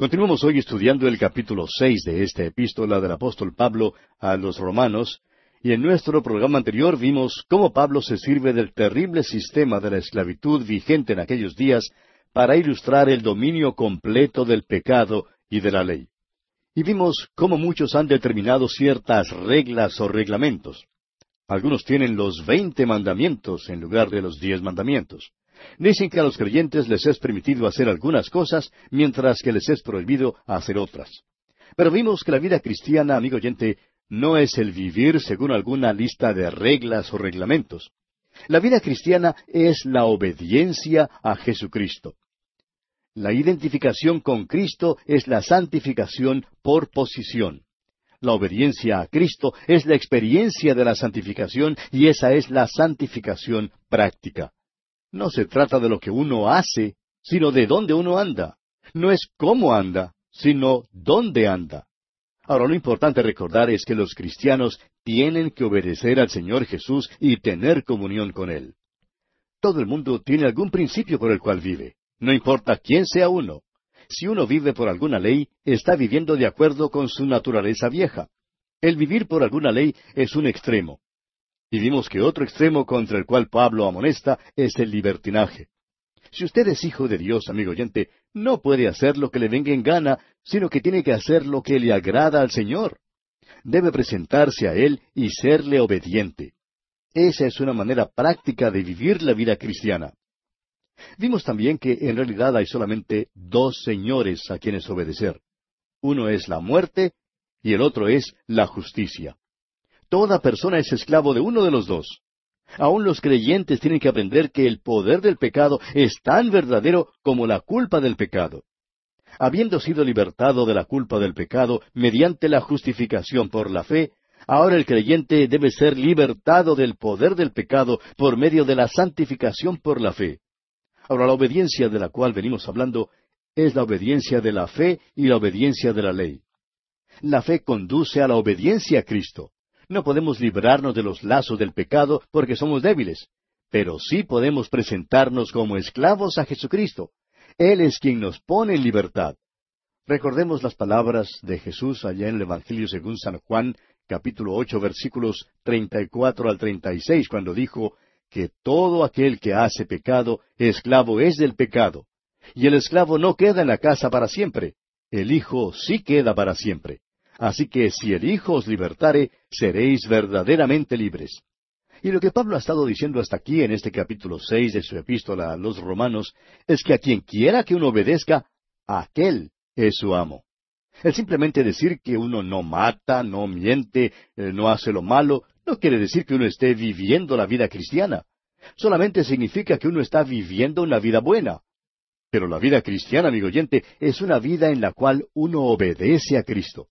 Continuamos hoy estudiando el capítulo seis de esta epístola del apóstol Pablo a los romanos, y en nuestro programa anterior vimos cómo Pablo se sirve del terrible sistema de la esclavitud vigente en aquellos días para ilustrar el dominio completo del pecado y de la ley. Y vimos cómo muchos han determinado ciertas reglas o reglamentos. Algunos tienen los veinte mandamientos en lugar de los diez mandamientos. Dicen que a los creyentes les es permitido hacer algunas cosas, mientras que les es prohibido hacer otras. Pero vimos que la vida cristiana, amigo oyente, no es el vivir según alguna lista de reglas o reglamentos. La vida cristiana es la obediencia a Jesucristo. La identificación con Cristo es la santificación por posición. La obediencia a Cristo es la experiencia de la santificación y esa es la santificación práctica. No se trata de lo que uno hace, sino de dónde uno anda. No es cómo anda, sino dónde anda. Ahora, lo importante recordar es que los cristianos tienen que obedecer al Señor Jesús y tener comunión con Él. Todo el mundo tiene algún principio por el cual vive, no importa quién sea uno. Si uno vive por alguna ley, está viviendo de acuerdo con su naturaleza vieja. El vivir por alguna ley es un extremo. Y vimos que otro extremo contra el cual Pablo amonesta es el libertinaje. Si usted es hijo de Dios, amigo oyente, no puede hacer lo que le venga en gana, sino que tiene que hacer lo que le agrada al Señor. Debe presentarse a Él y serle obediente. Esa es una manera práctica de vivir la vida cristiana. Vimos también que en realidad hay solamente dos señores a quienes obedecer. Uno es la muerte y el otro es la justicia. Toda persona es esclavo de uno de los dos. Aún los creyentes tienen que aprender que el poder del pecado es tan verdadero como la culpa del pecado. Habiendo sido libertado de la culpa del pecado mediante la justificación por la fe, ahora el creyente debe ser libertado del poder del pecado por medio de la santificación por la fe. Ahora, la obediencia de la cual venimos hablando es la obediencia de la fe y la obediencia de la ley. La fe conduce a la obediencia a Cristo. No podemos librarnos de los lazos del pecado porque somos débiles, pero sí podemos presentarnos como esclavos a Jesucristo. Él es quien nos pone en libertad. Recordemos las palabras de Jesús allá en el Evangelio según San Juan, capítulo ocho, versículos treinta y cuatro al treinta y seis, cuando dijo que todo aquel que hace pecado, esclavo es del pecado. Y el esclavo no queda en la casa para siempre, el Hijo sí queda para siempre. Así que si el Hijo os libertare, seréis verdaderamente libres. Y lo que Pablo ha estado diciendo hasta aquí en este capítulo seis de su epístola a los romanos es que a quien quiera que uno obedezca, aquel es su amo. El simplemente decir que uno no mata, no miente, eh, no hace lo malo, no quiere decir que uno esté viviendo la vida cristiana. Solamente significa que uno está viviendo una vida buena. Pero la vida cristiana, amigo oyente, es una vida en la cual uno obedece a Cristo.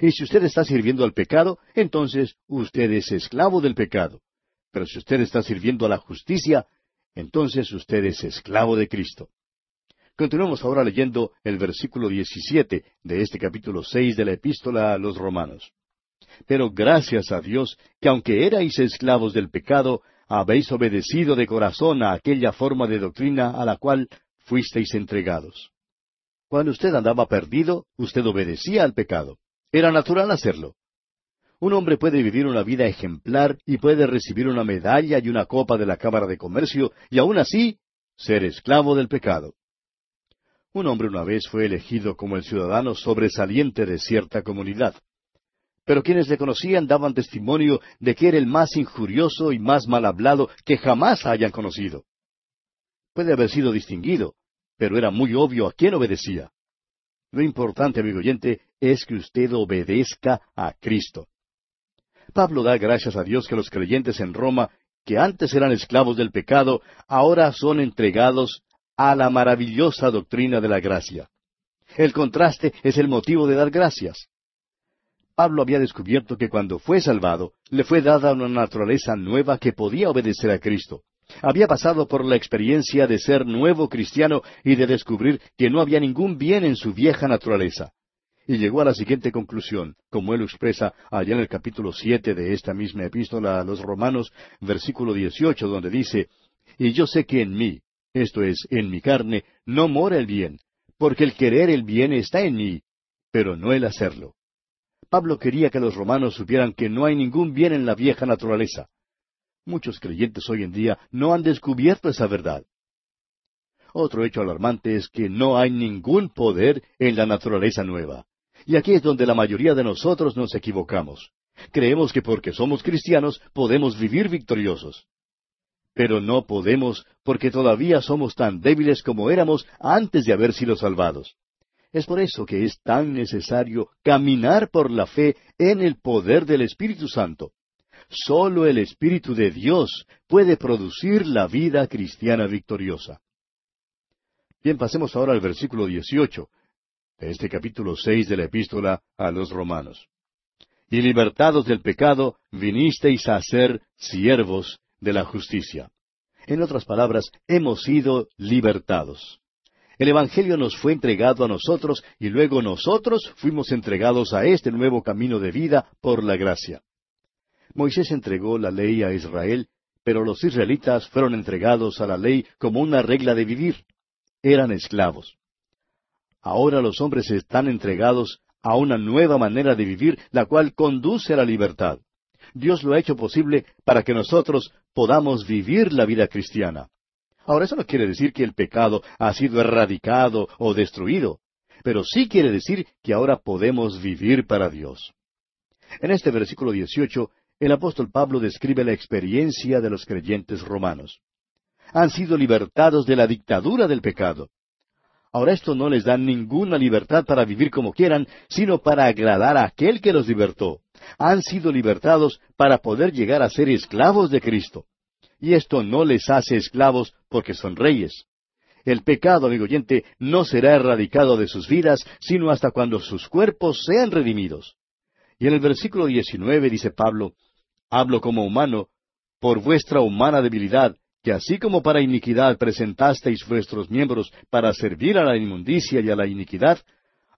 Y si usted está sirviendo al pecado, entonces usted es esclavo del pecado. Pero si usted está sirviendo a la justicia, entonces usted es esclavo de Cristo. Continuamos ahora leyendo el versículo 17 de este capítulo seis de la epístola a los romanos. Pero gracias a Dios que aunque erais esclavos del pecado, habéis obedecido de corazón a aquella forma de doctrina a la cual fuisteis entregados. Cuando usted andaba perdido, usted obedecía al pecado. Era natural hacerlo. Un hombre puede vivir una vida ejemplar y puede recibir una medalla y una copa de la Cámara de Comercio y aún así ser esclavo del pecado. Un hombre una vez fue elegido como el ciudadano sobresaliente de cierta comunidad. Pero quienes le conocían daban testimonio de que era el más injurioso y más mal hablado que jamás hayan conocido. Puede haber sido distinguido, pero era muy obvio a quién obedecía. Lo importante, amigo oyente, es que usted obedezca a Cristo. Pablo da gracias a Dios que los creyentes en Roma, que antes eran esclavos del pecado, ahora son entregados a la maravillosa doctrina de la gracia. El contraste es el motivo de dar gracias. Pablo había descubierto que cuando fue salvado, le fue dada una naturaleza nueva que podía obedecer a Cristo. Había pasado por la experiencia de ser nuevo cristiano y de descubrir que no había ningún bien en su vieja naturaleza. Y llegó a la siguiente conclusión, como él expresa allá en el capítulo siete de esta misma epístola a los Romanos, versículo dieciocho, donde dice, Y yo sé que en mí, esto es, en mi carne, no mora el bien, porque el querer el bien está en mí, pero no el hacerlo. Pablo quería que los romanos supieran que no hay ningún bien en la vieja naturaleza. Muchos creyentes hoy en día no han descubierto esa verdad. Otro hecho alarmante es que no hay ningún poder en la naturaleza nueva. Y aquí es donde la mayoría de nosotros nos equivocamos. Creemos que porque somos cristianos podemos vivir victoriosos. Pero no podemos porque todavía somos tan débiles como éramos antes de haber sido salvados. Es por eso que es tan necesario caminar por la fe en el poder del Espíritu Santo. Solo el Espíritu de Dios puede producir la vida cristiana victoriosa. Bien, pasemos ahora al versículo 18 de este capítulo seis de la epístola a los romanos. Y libertados del pecado, vinisteis a ser siervos de la justicia. En otras palabras, hemos sido libertados. El Evangelio nos fue entregado a nosotros y luego nosotros fuimos entregados a este nuevo camino de vida por la gracia. Moisés entregó la ley a Israel, pero los israelitas fueron entregados a la ley como una regla de vivir eran esclavos. Ahora los hombres están entregados a una nueva manera de vivir, la cual conduce a la libertad. Dios lo ha hecho posible para que nosotros podamos vivir la vida cristiana. Ahora eso no quiere decir que el pecado ha sido erradicado o destruido, pero sí quiere decir que ahora podemos vivir para Dios. En este versículo 18, el apóstol Pablo describe la experiencia de los creyentes romanos han sido libertados de la dictadura del pecado. Ahora esto no les da ninguna libertad para vivir como quieran, sino para agradar a aquel que los libertó. Han sido libertados para poder llegar a ser esclavos de Cristo. Y esto no les hace esclavos porque son reyes. El pecado, amigo oyente, no será erradicado de sus vidas, sino hasta cuando sus cuerpos sean redimidos. Y en el versículo 19 dice Pablo, Hablo como humano, por vuestra humana debilidad, que así como para iniquidad presentasteis vuestros miembros para servir a la inmundicia y a la iniquidad,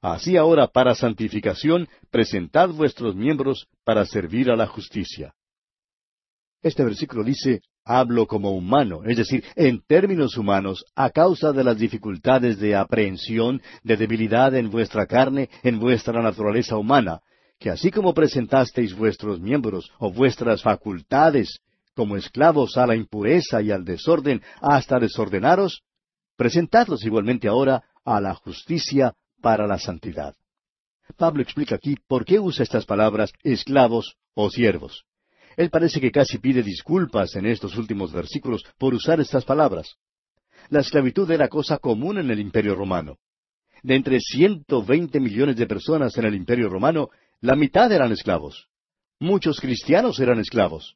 así ahora para santificación presentad vuestros miembros para servir a la justicia. Este versículo dice, hablo como humano, es decir, en términos humanos, a causa de las dificultades de aprehensión, de debilidad en vuestra carne, en vuestra naturaleza humana, que así como presentasteis vuestros miembros o vuestras facultades como esclavos a la impureza y al desorden hasta desordenaros, presentadlos igualmente ahora a la justicia para la santidad. Pablo explica aquí por qué usa estas palabras esclavos o siervos. Él parece que casi pide disculpas en estos últimos versículos por usar estas palabras. La esclavitud era cosa común en el imperio romano. De entre ciento veinte millones de personas en el imperio romano, la mitad eran esclavos. Muchos cristianos eran esclavos.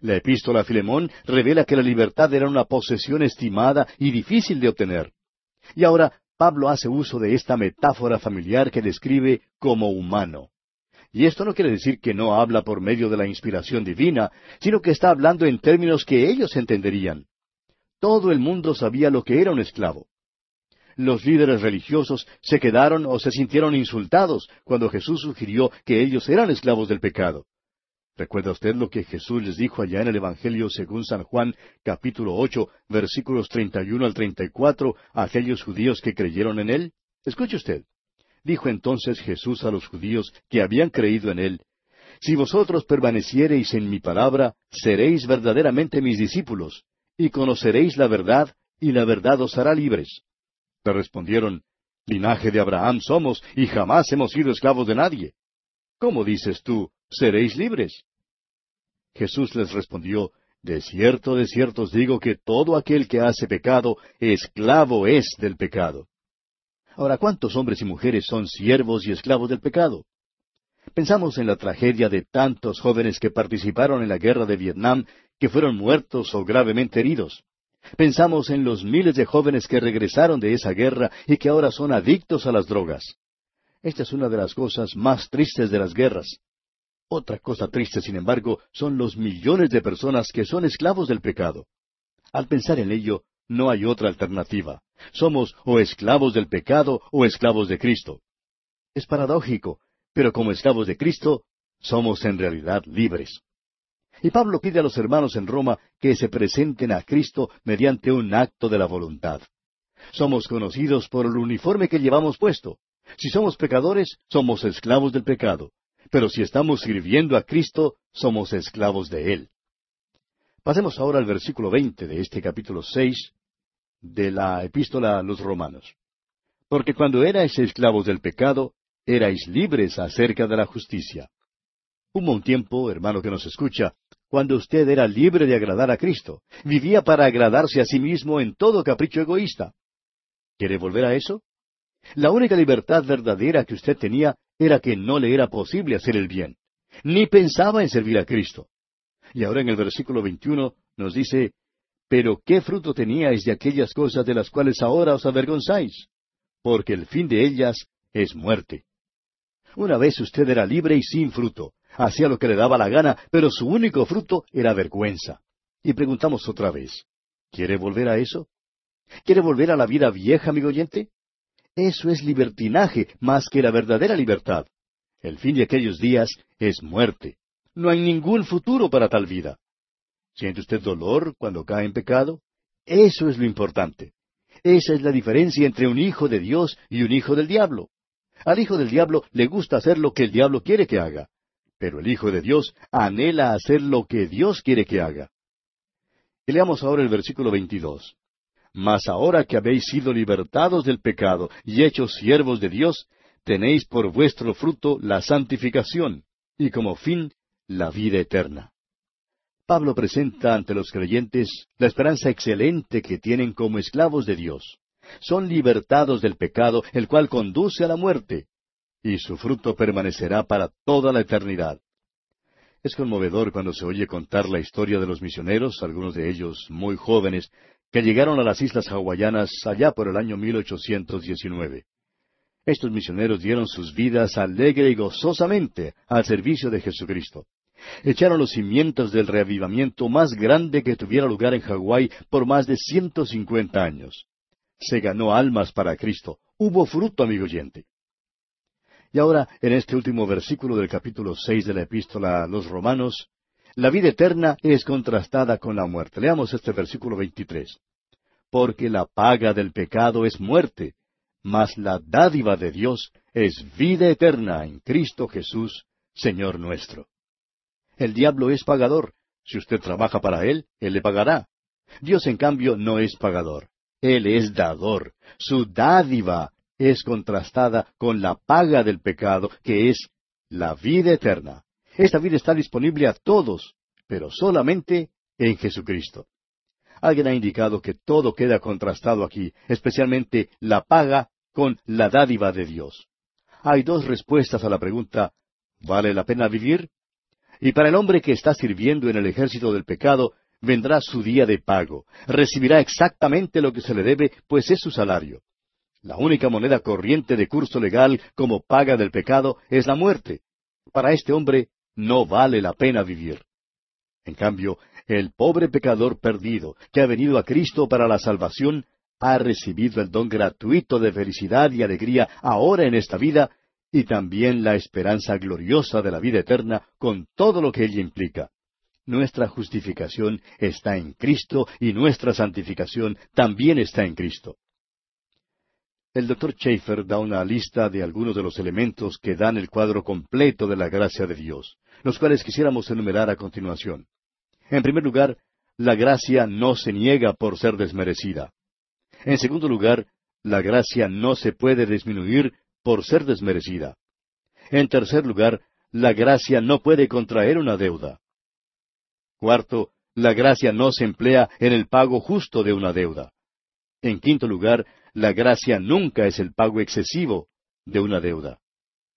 La epístola a Filemón revela que la libertad era una posesión estimada y difícil de obtener. Y ahora Pablo hace uso de esta metáfora familiar que describe como humano. Y esto no quiere decir que no habla por medio de la inspiración divina, sino que está hablando en términos que ellos entenderían. Todo el mundo sabía lo que era un esclavo. Los líderes religiosos se quedaron o se sintieron insultados cuando Jesús sugirió que ellos eran esclavos del pecado. ¿Recuerda usted lo que Jesús les dijo allá en el Evangelio según San Juan, capítulo ocho, versículos treinta y uno al treinta y cuatro, a aquellos judíos que creyeron en él? Escuche usted. Dijo entonces Jesús a los judíos que habían creído en él, Si vosotros permaneciereis en mi palabra, seréis verdaderamente mis discípulos, y conoceréis la verdad, y la verdad os hará libres. Le respondieron, Linaje de Abraham somos, y jamás hemos sido esclavos de nadie. ¿Cómo dices tú, seréis libres? Jesús les respondió, De cierto, de cierto os digo que todo aquel que hace pecado, esclavo es del pecado. Ahora, ¿cuántos hombres y mujeres son siervos y esclavos del pecado? Pensamos en la tragedia de tantos jóvenes que participaron en la guerra de Vietnam, que fueron muertos o gravemente heridos. Pensamos en los miles de jóvenes que regresaron de esa guerra y que ahora son adictos a las drogas. Esta es una de las cosas más tristes de las guerras. Otra cosa triste, sin embargo, son los millones de personas que son esclavos del pecado. Al pensar en ello, no hay otra alternativa. Somos o esclavos del pecado o esclavos de Cristo. Es paradójico, pero como esclavos de Cristo, somos en realidad libres. Y Pablo pide a los hermanos en Roma que se presenten a Cristo mediante un acto de la voluntad. Somos conocidos por el uniforme que llevamos puesto. Si somos pecadores, somos esclavos del pecado. Pero si estamos sirviendo a Cristo, somos esclavos de Él. Pasemos ahora al versículo veinte de este capítulo seis de la epístola a los romanos. Porque cuando erais esclavos del pecado, erais libres acerca de la justicia. Hubo un tiempo, hermano que nos escucha, cuando usted era libre de agradar a Cristo, vivía para agradarse a sí mismo en todo capricho egoísta. ¿Quiere volver a eso? La única libertad verdadera que usted tenía era que no le era posible hacer el bien. Ni pensaba en servir a Cristo. Y ahora en el versículo 21 nos dice, Pero ¿qué fruto teníais de aquellas cosas de las cuales ahora os avergonzáis? Porque el fin de ellas es muerte. Una vez usted era libre y sin fruto, hacía lo que le daba la gana, pero su único fruto era vergüenza. Y preguntamos otra vez, ¿quiere volver a eso? ¿Quiere volver a la vida vieja, amigo oyente? Eso es libertinaje más que la verdadera libertad. El fin de aquellos días es muerte. No hay ningún futuro para tal vida. ¿Siente usted dolor cuando cae en pecado? Eso es lo importante. Esa es la diferencia entre un hijo de Dios y un hijo del diablo. Al hijo del diablo le gusta hacer lo que el diablo quiere que haga, pero el hijo de Dios anhela hacer lo que Dios quiere que haga. Y leamos ahora el versículo 22. Mas ahora que habéis sido libertados del pecado y hechos siervos de Dios, tenéis por vuestro fruto la santificación, y como fin la vida eterna. Pablo presenta ante los creyentes la esperanza excelente que tienen como esclavos de Dios. Son libertados del pecado, el cual conduce a la muerte, y su fruto permanecerá para toda la eternidad. Es conmovedor cuando se oye contar la historia de los misioneros, algunos de ellos muy jóvenes, que llegaron a las islas hawaianas allá por el año 1819. Estos misioneros dieron sus vidas alegre y gozosamente al servicio de Jesucristo. Echaron los cimientos del reavivamiento más grande que tuviera lugar en Hawái por más de ciento cincuenta años. Se ganó almas para Cristo. Hubo fruto, amigo oyente. Y ahora, en este último versículo del capítulo seis de la epístola a los Romanos, la vida eterna es contrastada con la muerte. Leamos este versículo 23. Porque la paga del pecado es muerte, mas la dádiva de Dios es vida eterna en Cristo Jesús, Señor nuestro. El diablo es pagador. Si usted trabaja para él, él le pagará. Dios, en cambio, no es pagador. Él es dador. Su dádiva es contrastada con la paga del pecado, que es la vida eterna. Esta vida está disponible a todos, pero solamente en Jesucristo. Alguien ha indicado que todo queda contrastado aquí, especialmente la paga con la dádiva de Dios. Hay dos respuestas a la pregunta ¿vale la pena vivir? Y para el hombre que está sirviendo en el ejército del pecado, vendrá su día de pago. Recibirá exactamente lo que se le debe, pues es su salario. La única moneda corriente de curso legal como paga del pecado es la muerte. Para este hombre no vale la pena vivir. En cambio, el pobre pecador perdido, que ha venido a Cristo para la salvación, ha recibido el don gratuito de felicidad y alegría ahora en esta vida y también la esperanza gloriosa de la vida eterna con todo lo que ella implica. Nuestra justificación está en Cristo y nuestra santificación también está en Cristo. El doctor Schaeffer da una lista de algunos de los elementos que dan el cuadro completo de la gracia de Dios, los cuales quisiéramos enumerar a continuación. En primer lugar, la gracia no se niega por ser desmerecida. En segundo lugar, la gracia no se puede disminuir por ser desmerecida. En tercer lugar, la gracia no puede contraer una deuda. Cuarto, la gracia no se emplea en el pago justo de una deuda. En quinto lugar, la gracia nunca es el pago excesivo de una deuda.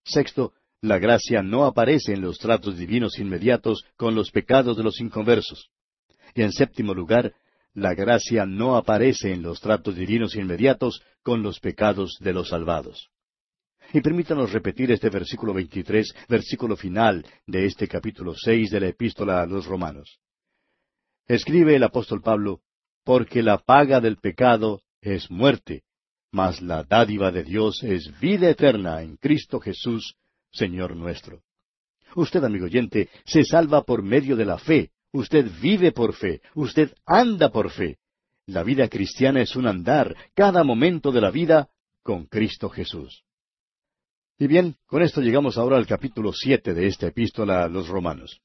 Sexto, la gracia no aparece en los tratos divinos inmediatos con los pecados de los inconversos. Y en séptimo lugar, la gracia no aparece en los tratos divinos inmediatos con los pecados de los salvados. Y permítanos repetir este versículo 23, versículo final de este capítulo seis de la epístola a los romanos. Escribe el apóstol Pablo, porque la paga del pecado es muerte, mas la dádiva de Dios es vida eterna en Cristo Jesús, Señor nuestro. Usted, amigo oyente, se salva por medio de la fe, usted vive por fe, usted anda por fe. La vida cristiana es un andar, cada momento de la vida, con Cristo Jesús. Y bien, con esto llegamos ahora al capítulo siete de esta epístola a los romanos.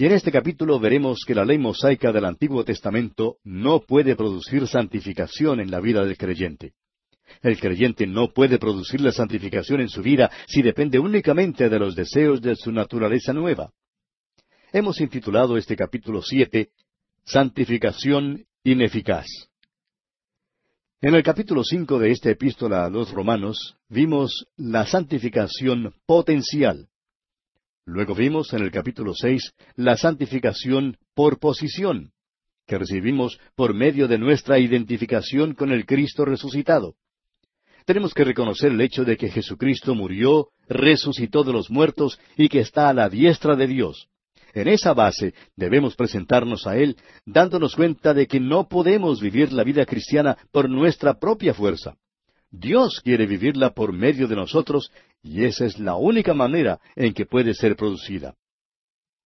Y en este capítulo veremos que la ley mosaica del Antiguo Testamento no puede producir santificación en la vida del creyente. El creyente no puede producir la santificación en su vida si depende únicamente de los deseos de su naturaleza nueva. Hemos intitulado este capítulo siete Santificación ineficaz. En el capítulo cinco de esta epístola a los romanos vimos la santificación potencial. Luego vimos en el capítulo seis la santificación por posición, que recibimos por medio de nuestra identificación con el Cristo resucitado. Tenemos que reconocer el hecho de que Jesucristo murió, resucitó de los muertos y que está a la diestra de Dios. En esa base debemos presentarnos a Él dándonos cuenta de que no podemos vivir la vida cristiana por nuestra propia fuerza. Dios quiere vivirla por medio de nosotros y esa es la única manera en que puede ser producida.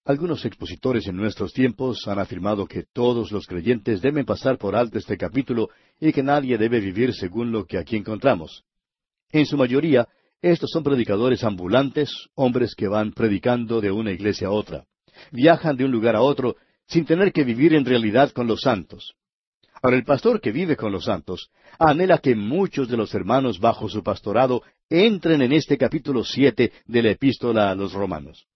Algunos expositores en nuestros tiempos han afirmado que todos los creyentes deben pasar por alto este capítulo y que nadie debe vivir según lo que aquí encontramos. En su mayoría, estos son predicadores ambulantes, hombres que van predicando de una iglesia a otra viajan de un lugar a otro sin tener que vivir en realidad con los santos. Ahora el pastor que vive con los santos anhela que muchos de los hermanos bajo su pastorado entren en este capítulo siete de la epístola a los romanos.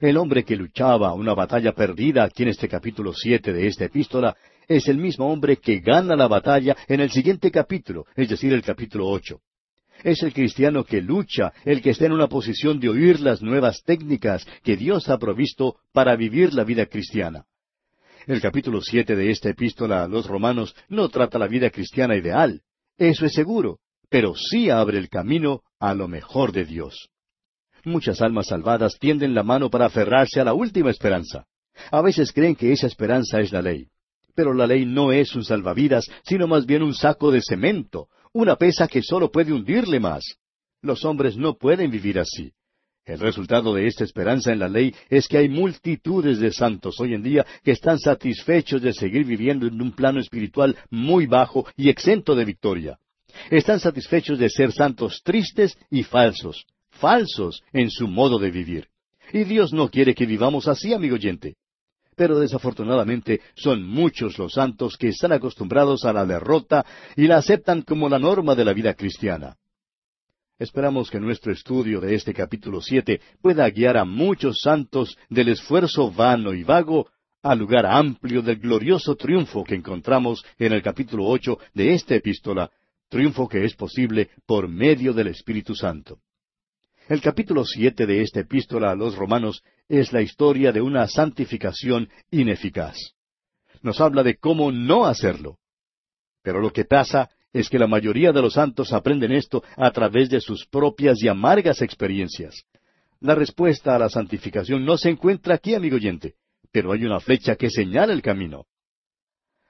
El hombre que luchaba una batalla perdida aquí en este capítulo siete de esta epístola es el mismo hombre que gana la batalla en el siguiente capítulo, es decir, el capítulo ocho. Es el cristiano que lucha, el que está en una posición de oír las nuevas técnicas que Dios ha provisto para vivir la vida cristiana. El capítulo siete de esta epístola a los romanos no trata la vida cristiana ideal, eso es seguro, pero sí abre el camino a lo mejor de Dios. Muchas almas salvadas tienden la mano para aferrarse a la última esperanza. A veces creen que esa esperanza es la ley. Pero la ley no es un salvavidas, sino más bien un saco de cemento, una pesa que solo puede hundirle más. Los hombres no pueden vivir así. El resultado de esta esperanza en la ley es que hay multitudes de santos hoy en día que están satisfechos de seguir viviendo en un plano espiritual muy bajo y exento de victoria. Están satisfechos de ser santos tristes y falsos, falsos en su modo de vivir. Y Dios no quiere que vivamos así, amigo oyente pero desafortunadamente son muchos los santos que están acostumbrados a la derrota y la aceptan como la norma de la vida cristiana. Esperamos que nuestro estudio de este capítulo siete pueda guiar a muchos santos del esfuerzo vano y vago al lugar amplio del glorioso triunfo que encontramos en el capítulo ocho de esta epístola, triunfo que es posible por medio del Espíritu Santo. El capítulo siete de esta epístola a los romanos es la historia de una santificación ineficaz. Nos habla de cómo no hacerlo. Pero lo que pasa es que la mayoría de los santos aprenden esto a través de sus propias y amargas experiencias. La respuesta a la santificación no se encuentra aquí, amigo oyente, pero hay una flecha que señala el camino.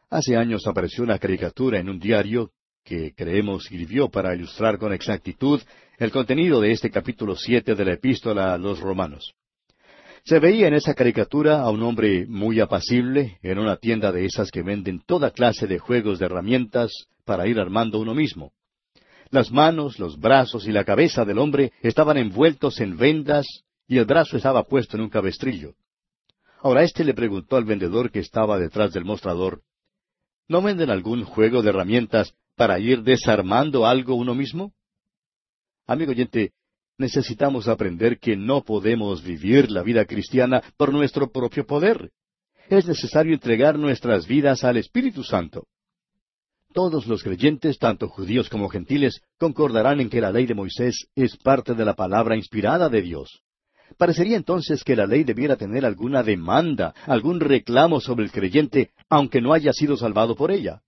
Hace años apareció una caricatura en un diario que creemos sirvió para ilustrar con exactitud el contenido de este capítulo siete de la epístola a los romanos. Se veía en esa caricatura a un hombre muy apacible en una tienda de esas que venden toda clase de juegos de herramientas para ir armando uno mismo. Las manos, los brazos y la cabeza del hombre estaban envueltos en vendas y el brazo estaba puesto en un cabestrillo. Ahora éste le preguntó al vendedor que estaba detrás del mostrador, ¿No venden algún juego de herramientas para ir desarmando algo uno mismo? Amigo oyente, necesitamos aprender que no podemos vivir la vida cristiana por nuestro propio poder. Es necesario entregar nuestras vidas al Espíritu Santo. Todos los creyentes, tanto judíos como gentiles, concordarán en que la ley de Moisés es parte de la palabra inspirada de Dios. Parecería entonces que la ley debiera tener alguna demanda, algún reclamo sobre el creyente, aunque no haya sido salvado por ella.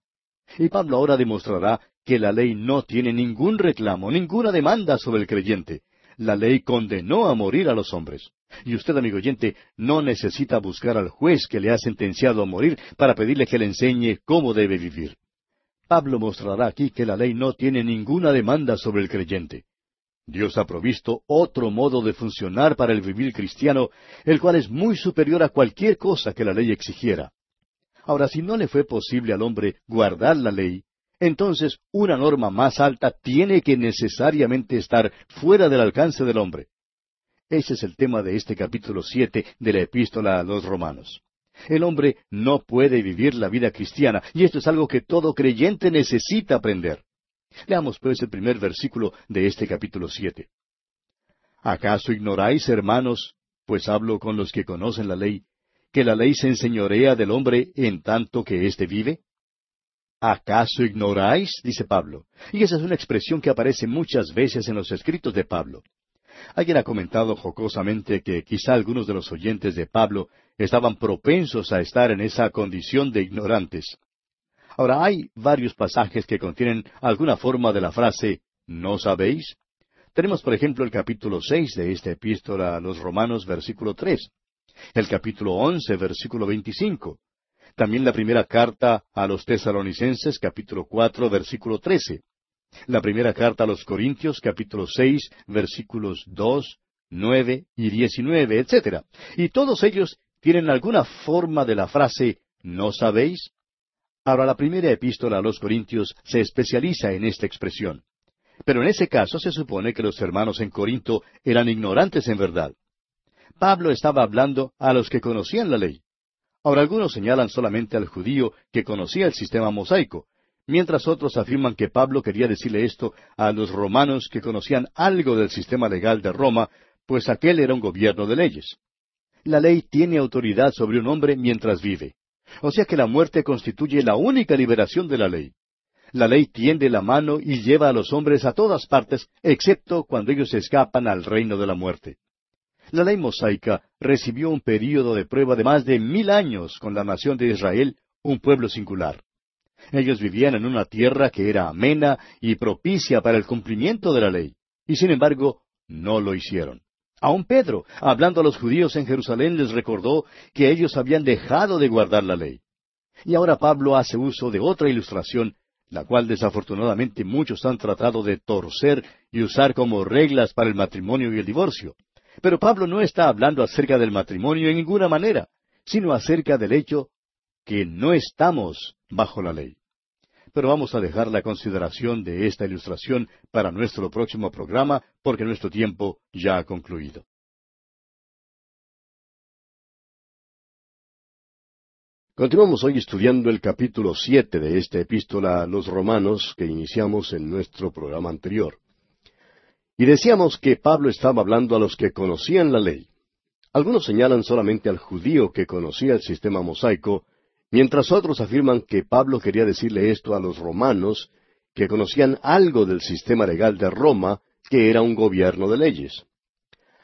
Y Pablo ahora demostrará que la ley no tiene ningún reclamo, ninguna demanda sobre el creyente. La ley condenó a morir a los hombres. Y usted, amigo oyente, no necesita buscar al juez que le ha sentenciado a morir para pedirle que le enseñe cómo debe vivir. Pablo mostrará aquí que la ley no tiene ninguna demanda sobre el creyente. Dios ha provisto otro modo de funcionar para el vivir cristiano, el cual es muy superior a cualquier cosa que la ley exigiera. Ahora, si no le fue posible al hombre guardar la ley, entonces una norma más alta tiene que necesariamente estar fuera del alcance del hombre. Ese es el tema de este capítulo siete de la epístola a los romanos. El hombre no puede vivir la vida cristiana, y esto es algo que todo creyente necesita aprender. Leamos pues el primer versículo de este capítulo siete. ¿Acaso ignoráis, hermanos, pues hablo con los que conocen la ley, que la ley se enseñorea del hombre en tanto que éste vive? ¿Acaso ignoráis? dice Pablo. Y esa es una expresión que aparece muchas veces en los escritos de Pablo. Alguien ha comentado jocosamente que quizá algunos de los oyentes de Pablo estaban propensos a estar en esa condición de ignorantes. Ahora, hay varios pasajes que contienen alguna forma de la frase ¿no sabéis? Tenemos, por ejemplo, el capítulo seis de esta epístola a los Romanos, versículo tres, el capítulo once, versículo veinticinco, también la primera carta a los tesalonicenses, capítulo cuatro, versículo trece, la primera carta a los Corintios, capítulo seis, versículos dos, nueve y diecinueve, etc. Y todos ellos tienen alguna forma de la frase ¿no sabéis? Ahora, la primera epístola a los Corintios se especializa en esta expresión. Pero en ese caso se supone que los hermanos en Corinto eran ignorantes en verdad. Pablo estaba hablando a los que conocían la ley. Ahora algunos señalan solamente al judío que conocía el sistema mosaico, mientras otros afirman que Pablo quería decirle esto a los romanos que conocían algo del sistema legal de Roma, pues aquel era un gobierno de leyes. La ley tiene autoridad sobre un hombre mientras vive. O sea que la muerte constituye la única liberación de la ley. La ley tiende la mano y lleva a los hombres a todas partes, excepto cuando ellos escapan al reino de la muerte. La ley mosaica recibió un período de prueba de más de mil años con la nación de Israel, un pueblo singular. Ellos vivían en una tierra que era amena y propicia para el cumplimiento de la ley, y sin embargo no lo hicieron. Aun Pedro, hablando a los judíos en Jerusalén, les recordó que ellos habían dejado de guardar la ley. Y ahora Pablo hace uso de otra ilustración, la cual desafortunadamente muchos han tratado de torcer y usar como reglas para el matrimonio y el divorcio. Pero Pablo no está hablando acerca del matrimonio en ninguna manera, sino acerca del hecho que no estamos bajo la ley pero vamos a dejar la consideración de esta ilustración para nuestro próximo programa porque nuestro tiempo ya ha concluido. Continuamos hoy estudiando el capítulo siete de esta epístola a los romanos que iniciamos en nuestro programa anterior. Y decíamos que Pablo estaba hablando a los que conocían la ley. Algunos señalan solamente al judío que conocía el sistema mosaico, mientras otros afirman que Pablo quería decirle esto a los romanos, que conocían algo del sistema legal de Roma, que era un gobierno de leyes.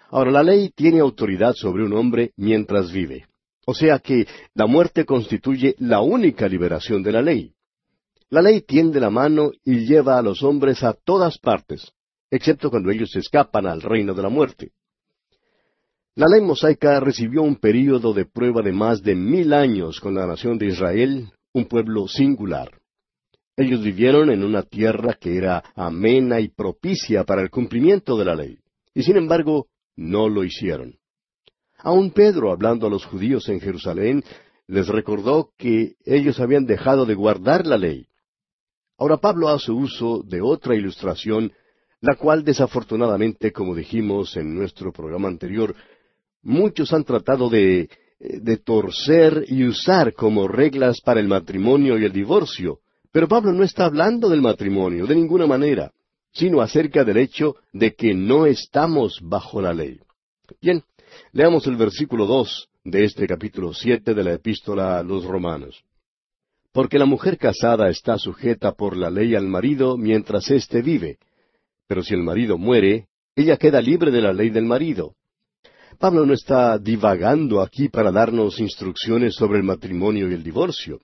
Ahora, la ley tiene autoridad sobre un hombre mientras vive. O sea que la muerte constituye la única liberación de la ley. La ley tiende la mano y lleva a los hombres a todas partes, excepto cuando ellos escapan al reino de la muerte. La ley mosaica recibió un período de prueba de más de mil años con la nación de Israel, un pueblo singular. Ellos vivieron en una tierra que era amena y propicia para el cumplimiento de la ley, y sin embargo no lo hicieron. Aun Pedro, hablando a los judíos en Jerusalén, les recordó que ellos habían dejado de guardar la ley. Ahora Pablo hace uso de otra ilustración, la cual desafortunadamente, como dijimos en nuestro programa anterior, muchos han tratado de, eh, de torcer y usar como reglas para el matrimonio y el divorcio. Pero Pablo no está hablando del matrimonio de ninguna manera, sino acerca del hecho de que no estamos bajo la ley. Bien, leamos el versículo dos de este capítulo siete de la epístola a los romanos. Porque la mujer casada está sujeta por la ley al marido mientras éste vive, pero si el marido muere, ella queda libre de la ley del marido. Pablo no está divagando aquí para darnos instrucciones sobre el matrimonio y el divorcio.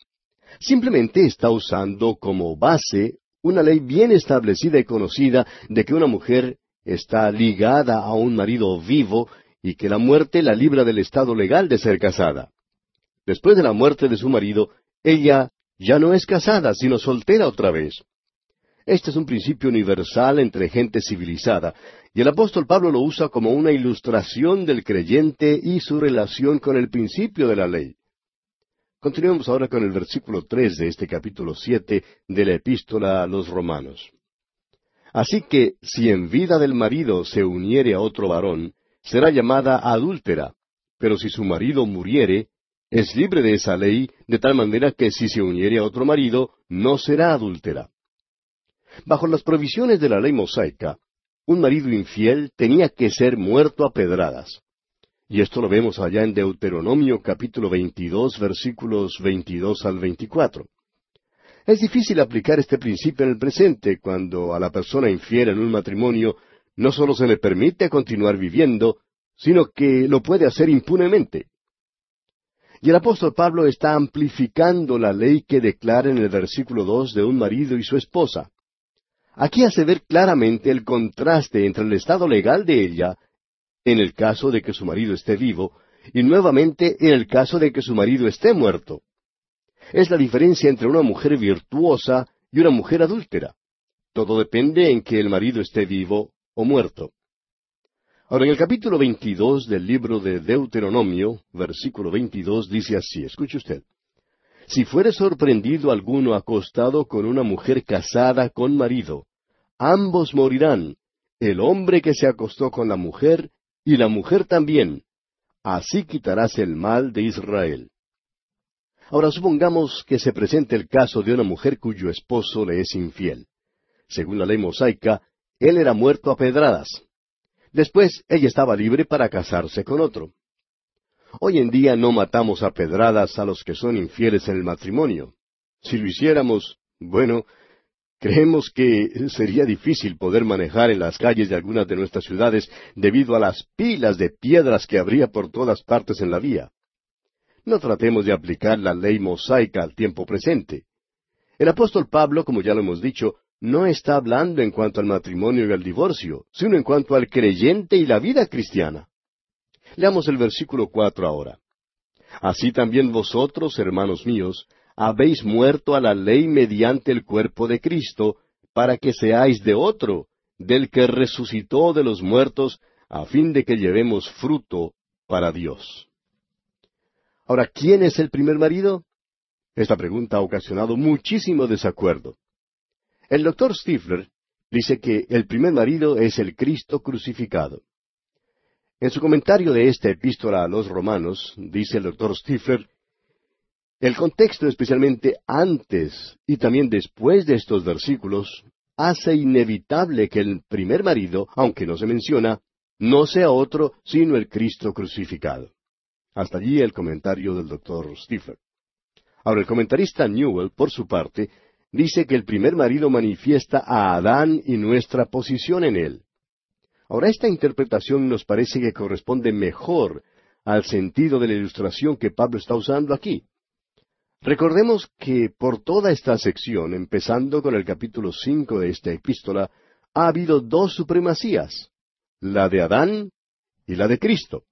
Simplemente está usando como base una ley bien establecida y conocida de que una mujer está ligada a un marido vivo y que la muerte la libra del estado legal de ser casada. Después de la muerte de su marido, ella ya no es casada, sino soltera otra vez. Este es un principio universal entre gente civilizada, y el apóstol Pablo lo usa como una ilustración del creyente y su relación con el principio de la ley. Continuemos ahora con el versículo tres de este capítulo siete de la epístola a los Romanos. Así que si en vida del marido se uniere a otro varón, será llamada adúltera, pero si su marido muriere, es libre de esa ley, de tal manera que si se uniere a otro marido, no será adúltera. Bajo las provisiones de la ley mosaica, un marido infiel tenía que ser muerto a pedradas. Y esto lo vemos allá en Deuteronomio capítulo 22 versículos 22 al 24. Es difícil aplicar este principio en el presente cuando a la persona infiel en un matrimonio no solo se le permite continuar viviendo, sino que lo puede hacer impunemente. Y el apóstol Pablo está amplificando la ley que declara en el versículo dos de un marido y su esposa. Aquí hace ver claramente el contraste entre el estado legal de ella, en el caso de que su marido esté vivo, y nuevamente en el caso de que su marido esté muerto. Es la diferencia entre una mujer virtuosa y una mujer adúltera. Todo depende en que el marido esté vivo o muerto. Ahora, en el capítulo 22 del libro de Deuteronomio, versículo 22, dice así, escuche usted. Si fuere sorprendido alguno acostado con una mujer casada con marido, ambos morirán, el hombre que se acostó con la mujer y la mujer también. Así quitarás el mal de Israel. Ahora supongamos que se presente el caso de una mujer cuyo esposo le es infiel. Según la ley mosaica, él era muerto a pedradas. Después ella estaba libre para casarse con otro. Hoy en día no matamos a pedradas a los que son infieles en el matrimonio. Si lo hiciéramos, bueno, creemos que sería difícil poder manejar en las calles de algunas de nuestras ciudades debido a las pilas de piedras que habría por todas partes en la vía. No tratemos de aplicar la ley mosaica al tiempo presente. El apóstol Pablo, como ya lo hemos dicho, no está hablando en cuanto al matrimonio y al divorcio, sino en cuanto al creyente y la vida cristiana. Leamos el versículo cuatro ahora. Así también vosotros, hermanos míos, habéis muerto a la ley mediante el cuerpo de Cristo, para que seáis de otro, del que resucitó de los muertos, a fin de que llevemos fruto para Dios. Ahora, ¿quién es el primer marido? Esta pregunta ha ocasionado muchísimo desacuerdo. El doctor Stifler dice que el primer marido es el Cristo crucificado. En su comentario de esta epístola a los romanos, dice el doctor Stifler, el contexto especialmente antes y también después de estos versículos hace inevitable que el primer marido, aunque no se menciona, no sea otro sino el Cristo crucificado. Hasta allí el comentario del doctor Stifler. Ahora el comentarista Newell, por su parte, dice que el primer marido manifiesta a Adán y nuestra posición en él. Ahora, esta interpretación nos parece que corresponde mejor al sentido de la ilustración que Pablo está usando aquí. Recordemos que por toda esta sección, empezando con el capítulo cinco de esta epístola, ha habido dos supremacías, la de Adán y la de Cristo.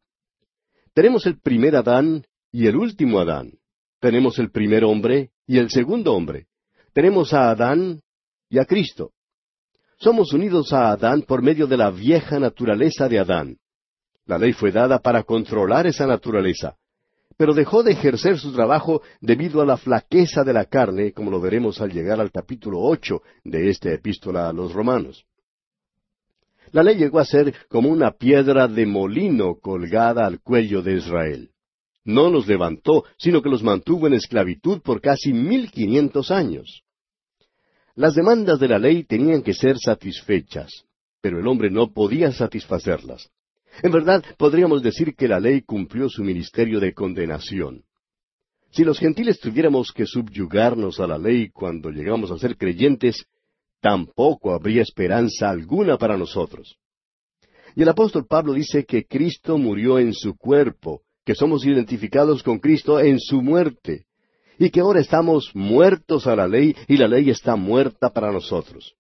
Tenemos el primer Adán y el último Adán. Tenemos el primer hombre y el segundo hombre tenemos a Adán y a Cristo. Somos unidos a Adán por medio de la vieja naturaleza de Adán. La ley fue dada para controlar esa naturaleza, pero dejó de ejercer su trabajo debido a la flaqueza de la carne, como lo veremos al llegar al capítulo ocho de esta epístola a los romanos. La ley llegó a ser como una piedra de molino colgada al cuello de Israel. No los levantó, sino que los mantuvo en esclavitud por casi mil quinientos años. Las demandas de la ley tenían que ser satisfechas, pero el hombre no podía satisfacerlas. En verdad, podríamos decir que la ley cumplió su ministerio de condenación. Si los gentiles tuviéramos que subyugarnos a la ley cuando llegamos a ser creyentes, tampoco habría esperanza alguna para nosotros. Y el apóstol Pablo dice que Cristo murió en su cuerpo, que somos identificados con Cristo en su muerte y que ahora estamos muertos a la ley y la ley está muerta para nosotros.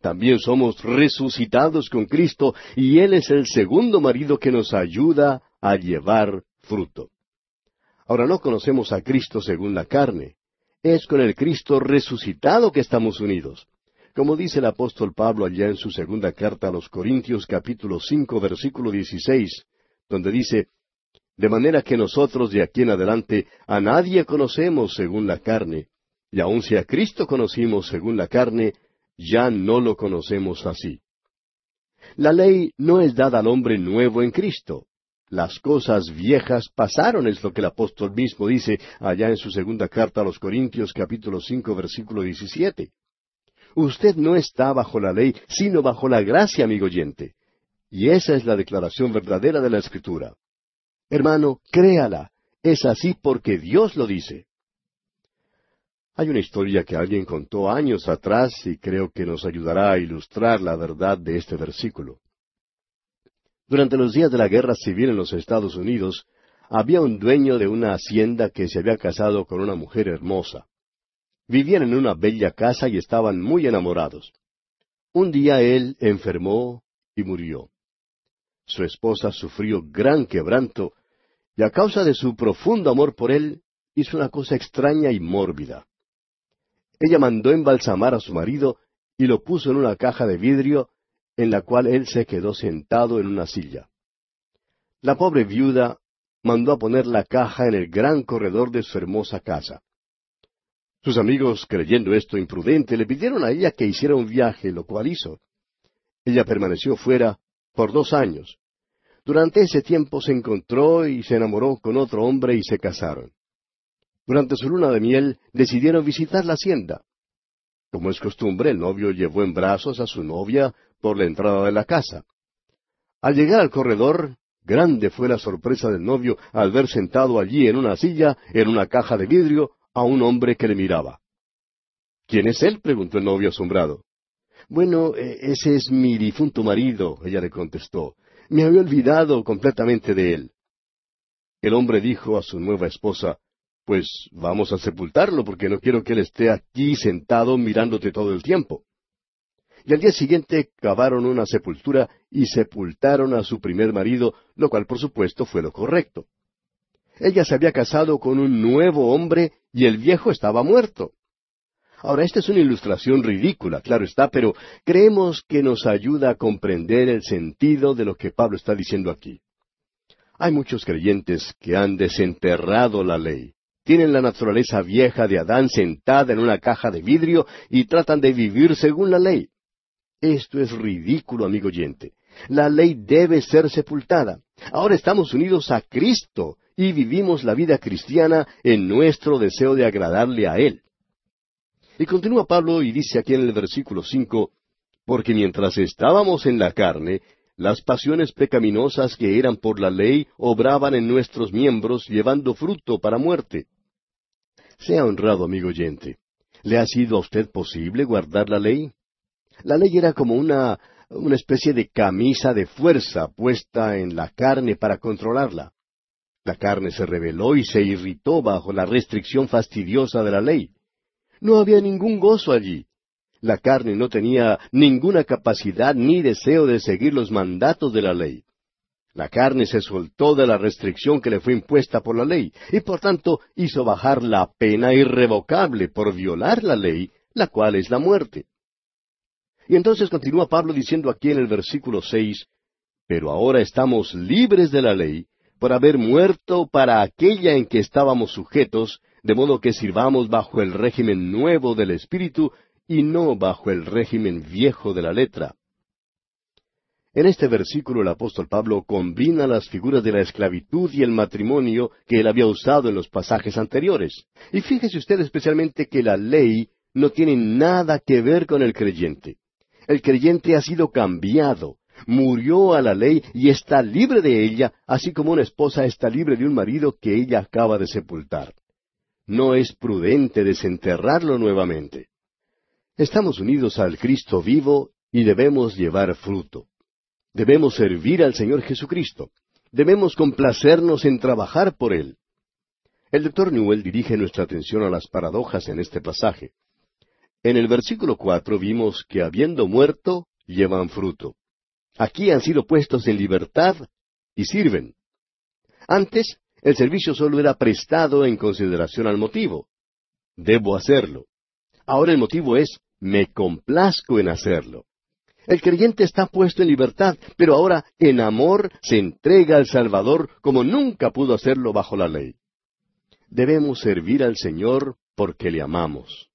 También somos resucitados con Cristo y Él es el segundo marido que nos ayuda a llevar fruto. Ahora no conocemos a Cristo según la carne. Es con el Cristo resucitado que estamos unidos. Como dice el apóstol Pablo allá en su segunda carta a los Corintios capítulo cinco versículo dieciséis, donde dice, De manera que nosotros de aquí en adelante a nadie conocemos según la carne, y aun si a Cristo conocimos según la carne, ya no lo conocemos así. La ley no es dada al hombre nuevo en Cristo. Las cosas viejas pasaron, es lo que el apóstol mismo dice allá en su segunda carta a los Corintios capítulo cinco versículo diecisiete. Usted no está bajo la ley, sino bajo la gracia, amigo oyente. Y esa es la declaración verdadera de la Escritura. Hermano, créala. Es así porque Dios lo dice. Hay una historia que alguien contó años atrás y creo que nos ayudará a ilustrar la verdad de este versículo. Durante los días de la guerra civil en los Estados Unidos, había un dueño de una hacienda que se había casado con una mujer hermosa. Vivían en una bella casa y estaban muy enamorados. Un día él enfermó y murió. Su esposa sufrió gran quebranto y a causa de su profundo amor por él hizo una cosa extraña y mórbida ella mandó embalsamar a su marido y lo puso en una caja de vidrio en la cual él se quedó sentado en una silla. La pobre viuda mandó a poner la caja en el gran corredor de su hermosa casa. Sus amigos, creyendo esto imprudente, le pidieron a ella que hiciera un viaje, lo cual hizo. Ella permaneció fuera por dos años. Durante ese tiempo se encontró y se enamoró con otro hombre y se casaron. Durante su luna de miel decidieron visitar la hacienda. Como es costumbre, el novio llevó en brazos a su novia por la entrada de la casa. Al llegar al corredor, grande fue la sorpresa del novio al ver sentado allí en una silla, en una caja de vidrio, a un hombre que le miraba. ¿Quién es él? preguntó el novio asombrado. Bueno, e, ese es mi difunto marido, ella le contestó. Me había olvidado completamente de él. El hombre dijo a su nueva esposa, pues vamos a sepultarlo porque no quiero que él esté aquí sentado mirándote todo el tiempo. Y al día siguiente cavaron una sepultura y sepultaron a su primer marido, lo cual por supuesto fue lo correcto. Ella se había casado con un nuevo hombre y el viejo estaba muerto. Ahora, esta es una ilustración ridícula, claro está, pero creemos que nos ayuda a comprender el sentido de lo que Pablo está diciendo aquí. Hay muchos creyentes que han desenterrado la ley tienen la naturaleza vieja de Adán sentada en una caja de vidrio y tratan de vivir según la ley. Esto es ridículo, amigo oyente. La ley debe ser sepultada. Ahora estamos unidos a Cristo y vivimos la vida cristiana en nuestro deseo de agradarle a Él. Y continúa Pablo y dice aquí en el versículo cinco, porque mientras estábamos en la carne, las pasiones pecaminosas que eran por la ley obraban en nuestros miembros llevando fruto para muerte. Sea honrado, amigo oyente. ¿Le ha sido a usted posible guardar la ley? La ley era como una, una especie de camisa de fuerza puesta en la carne para controlarla. La carne se rebeló y se irritó bajo la restricción fastidiosa de la ley. No había ningún gozo allí. La carne no tenía ninguna capacidad ni deseo de seguir los mandatos de la ley. La carne se soltó de la restricción que le fue impuesta por la ley, y por tanto hizo bajar la pena irrevocable por violar la ley, la cual es la muerte. Y entonces continúa Pablo diciendo aquí en el versículo seis, Pero ahora estamos libres de la ley, por haber muerto para aquella en que estábamos sujetos, de modo que sirvamos bajo el régimen nuevo del Espíritu y no bajo el régimen viejo de la letra. En este versículo el apóstol Pablo combina las figuras de la esclavitud y el matrimonio que él había usado en los pasajes anteriores. Y fíjese usted especialmente que la ley no tiene nada que ver con el creyente. El creyente ha sido cambiado, murió a la ley y está libre de ella, así como una esposa está libre de un marido que ella acaba de sepultar. No es prudente desenterrarlo nuevamente. Estamos unidos al Cristo vivo y debemos llevar fruto. Debemos servir al Señor Jesucristo. Debemos complacernos en trabajar por Él. El doctor Newell dirige nuestra atención a las paradojas en este pasaje. En el versículo cuatro vimos que habiendo muerto, llevan fruto. Aquí han sido puestos en libertad y sirven. Antes, el servicio solo era prestado en consideración al motivo. Debo hacerlo. Ahora el motivo es, me complazco en hacerlo. El creyente está puesto en libertad, pero ahora en amor se entrega al Salvador como nunca pudo hacerlo bajo la ley. Debemos servir al Señor porque le amamos.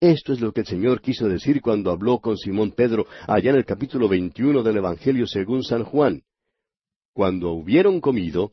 Esto es lo que el Señor quiso decir cuando habló con Simón Pedro allá en el capítulo 21 del Evangelio según San Juan. Cuando hubieron comido,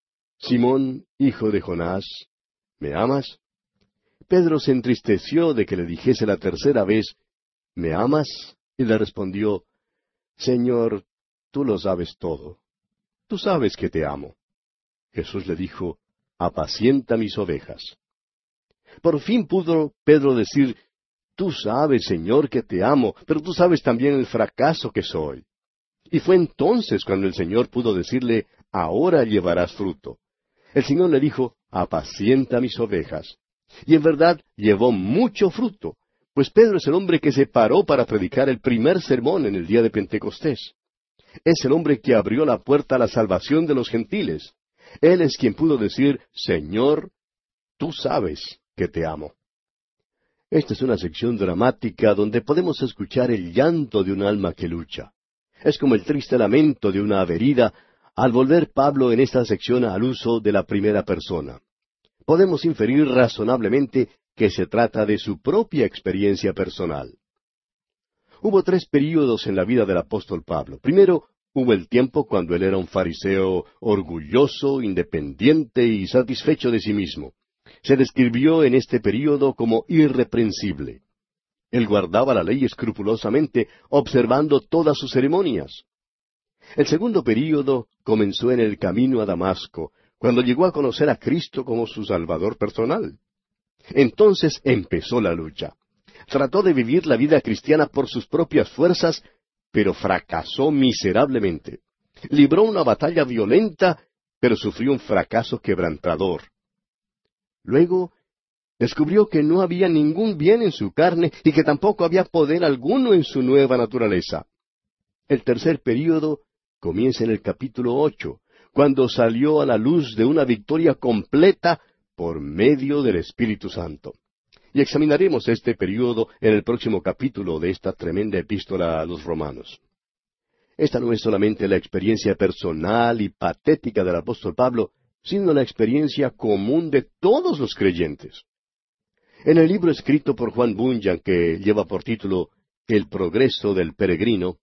Simón, hijo de Jonás, ¿me amas? Pedro se entristeció de que le dijese la tercera vez, ¿me amas? Y le respondió, Señor, tú lo sabes todo. Tú sabes que te amo. Jesús le dijo, apacienta mis ovejas. Por fin pudo Pedro decir, Tú sabes, Señor, que te amo, pero tú sabes también el fracaso que soy. Y fue entonces cuando el Señor pudo decirle, Ahora llevarás fruto. El Señor le dijo, Apacienta mis ovejas. Y en verdad llevó mucho fruto, pues Pedro es el hombre que se paró para predicar el primer sermón en el día de Pentecostés. Es el hombre que abrió la puerta a la salvación de los gentiles. Él es quien pudo decir, Señor, tú sabes que te amo. Esta es una sección dramática donde podemos escuchar el llanto de un alma que lucha. Es como el triste lamento de una averida al volver Pablo en esta sección al uso de la primera persona. Podemos inferir razonablemente que se trata de su propia experiencia personal. Hubo tres períodos en la vida del apóstol Pablo. Primero, hubo el tiempo cuando él era un fariseo orgulloso, independiente y satisfecho de sí mismo. Se describió en este período como irreprensible. Él guardaba la ley escrupulosamente, observando todas sus ceremonias. El segundo período comenzó en el camino a Damasco, cuando llegó a conocer a Cristo como su Salvador personal. Entonces empezó la lucha. Trató de vivir la vida cristiana por sus propias fuerzas, pero fracasó miserablemente. Libró una batalla violenta, pero sufrió un fracaso quebrantador. Luego descubrió que no había ningún bien en su carne y que tampoco había poder alguno en su nueva naturaleza. El tercer período comienza en el capítulo ocho, cuando salió a la luz de una victoria completa por medio del Espíritu Santo. Y examinaremos este período en el próximo capítulo de esta tremenda epístola a los romanos. Esta no es solamente la experiencia personal y patética del apóstol Pablo, sino la experiencia común de todos los creyentes. En el libro escrito por Juan Bunyan, que lleva por título El progreso del peregrino,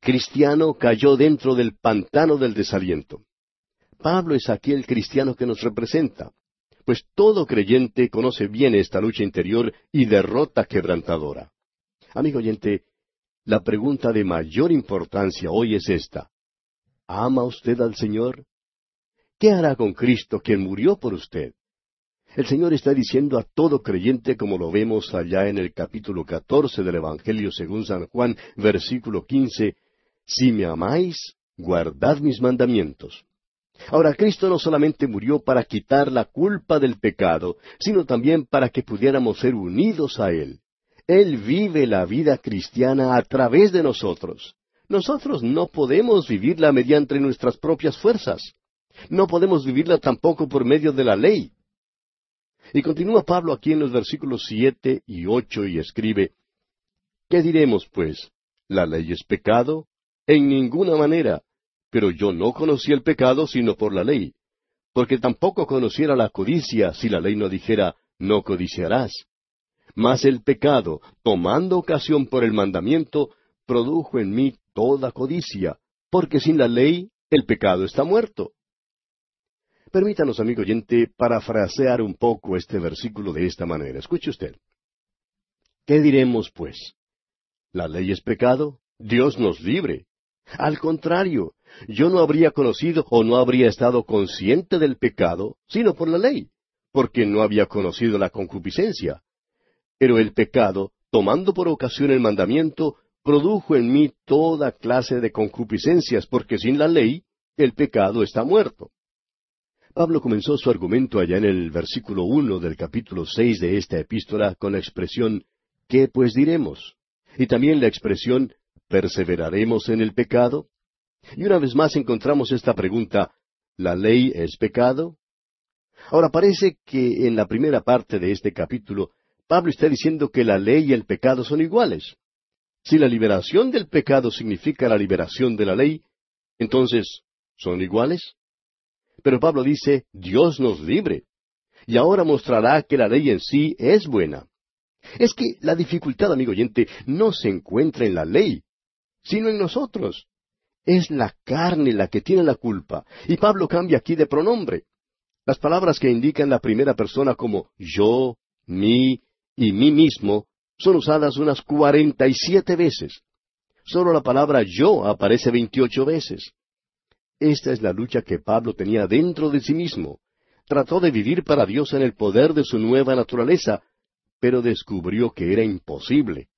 Cristiano cayó dentro del pantano del desaliento. Pablo es aquí el cristiano que nos representa pues todo creyente conoce bien esta lucha interior y derrota quebrantadora. Amigo oyente, la pregunta de mayor importancia hoy es esta. ¿Ama usted al Señor? ¿Qué hará con Cristo quien murió por usted? El Señor está diciendo a todo creyente como lo vemos allá en el capítulo catorce del Evangelio según San Juan, versículo quince, Si me amáis, guardad mis mandamientos. Ahora, Cristo no solamente murió para quitar la culpa del pecado, sino también para que pudiéramos ser unidos a Él. Él vive la vida cristiana a través de nosotros. Nosotros no podemos vivirla mediante nuestras propias fuerzas. No podemos vivirla tampoco por medio de la ley. Y continúa Pablo aquí en los versículos siete y ocho y escribe ¿Qué diremos, pues? ¿La ley es pecado? En ninguna manera pero yo no conocí el pecado sino por la ley, porque tampoco conociera la codicia si la ley no dijera, no codiciarás. Mas el pecado, tomando ocasión por el mandamiento, produjo en mí toda codicia, porque sin la ley el pecado está muerto. Permítanos, amigo oyente, parafrasear un poco este versículo de esta manera. Escuche usted. ¿Qué diremos, pues? ¿La ley es pecado? Dios nos libre. Al contrario, yo no habría conocido o no habría estado consciente del pecado, sino por la ley, porque no había conocido la concupiscencia. Pero el pecado, tomando por ocasión el mandamiento, produjo en mí toda clase de concupiscencias, porque sin la ley el pecado está muerto. Pablo comenzó su argumento allá en el versículo uno del capítulo seis de esta epístola con la expresión ¿Qué pues diremos? Y también la expresión ¿Perseveraremos en el pecado? Y una vez más encontramos esta pregunta ¿La ley es pecado? Ahora parece que en la primera parte de este capítulo Pablo está diciendo que la ley y el pecado son iguales. Si la liberación del pecado significa la liberación de la ley, entonces, ¿son iguales? Pero Pablo dice, Dios nos libre. Y ahora mostrará que la ley en sí es buena. Es que la dificultad, amigo oyente, no se encuentra en la ley, sino en nosotros. Es la carne la que tiene la culpa. Y Pablo cambia aquí de pronombre. Las palabras que indican la primera persona como yo, mí y mí mismo son usadas unas cuarenta y siete veces. Solo la palabra yo aparece veintiocho veces. Esta es la lucha que Pablo tenía dentro de sí mismo. Trató de vivir para Dios en el poder de su nueva naturaleza, pero descubrió que era imposible.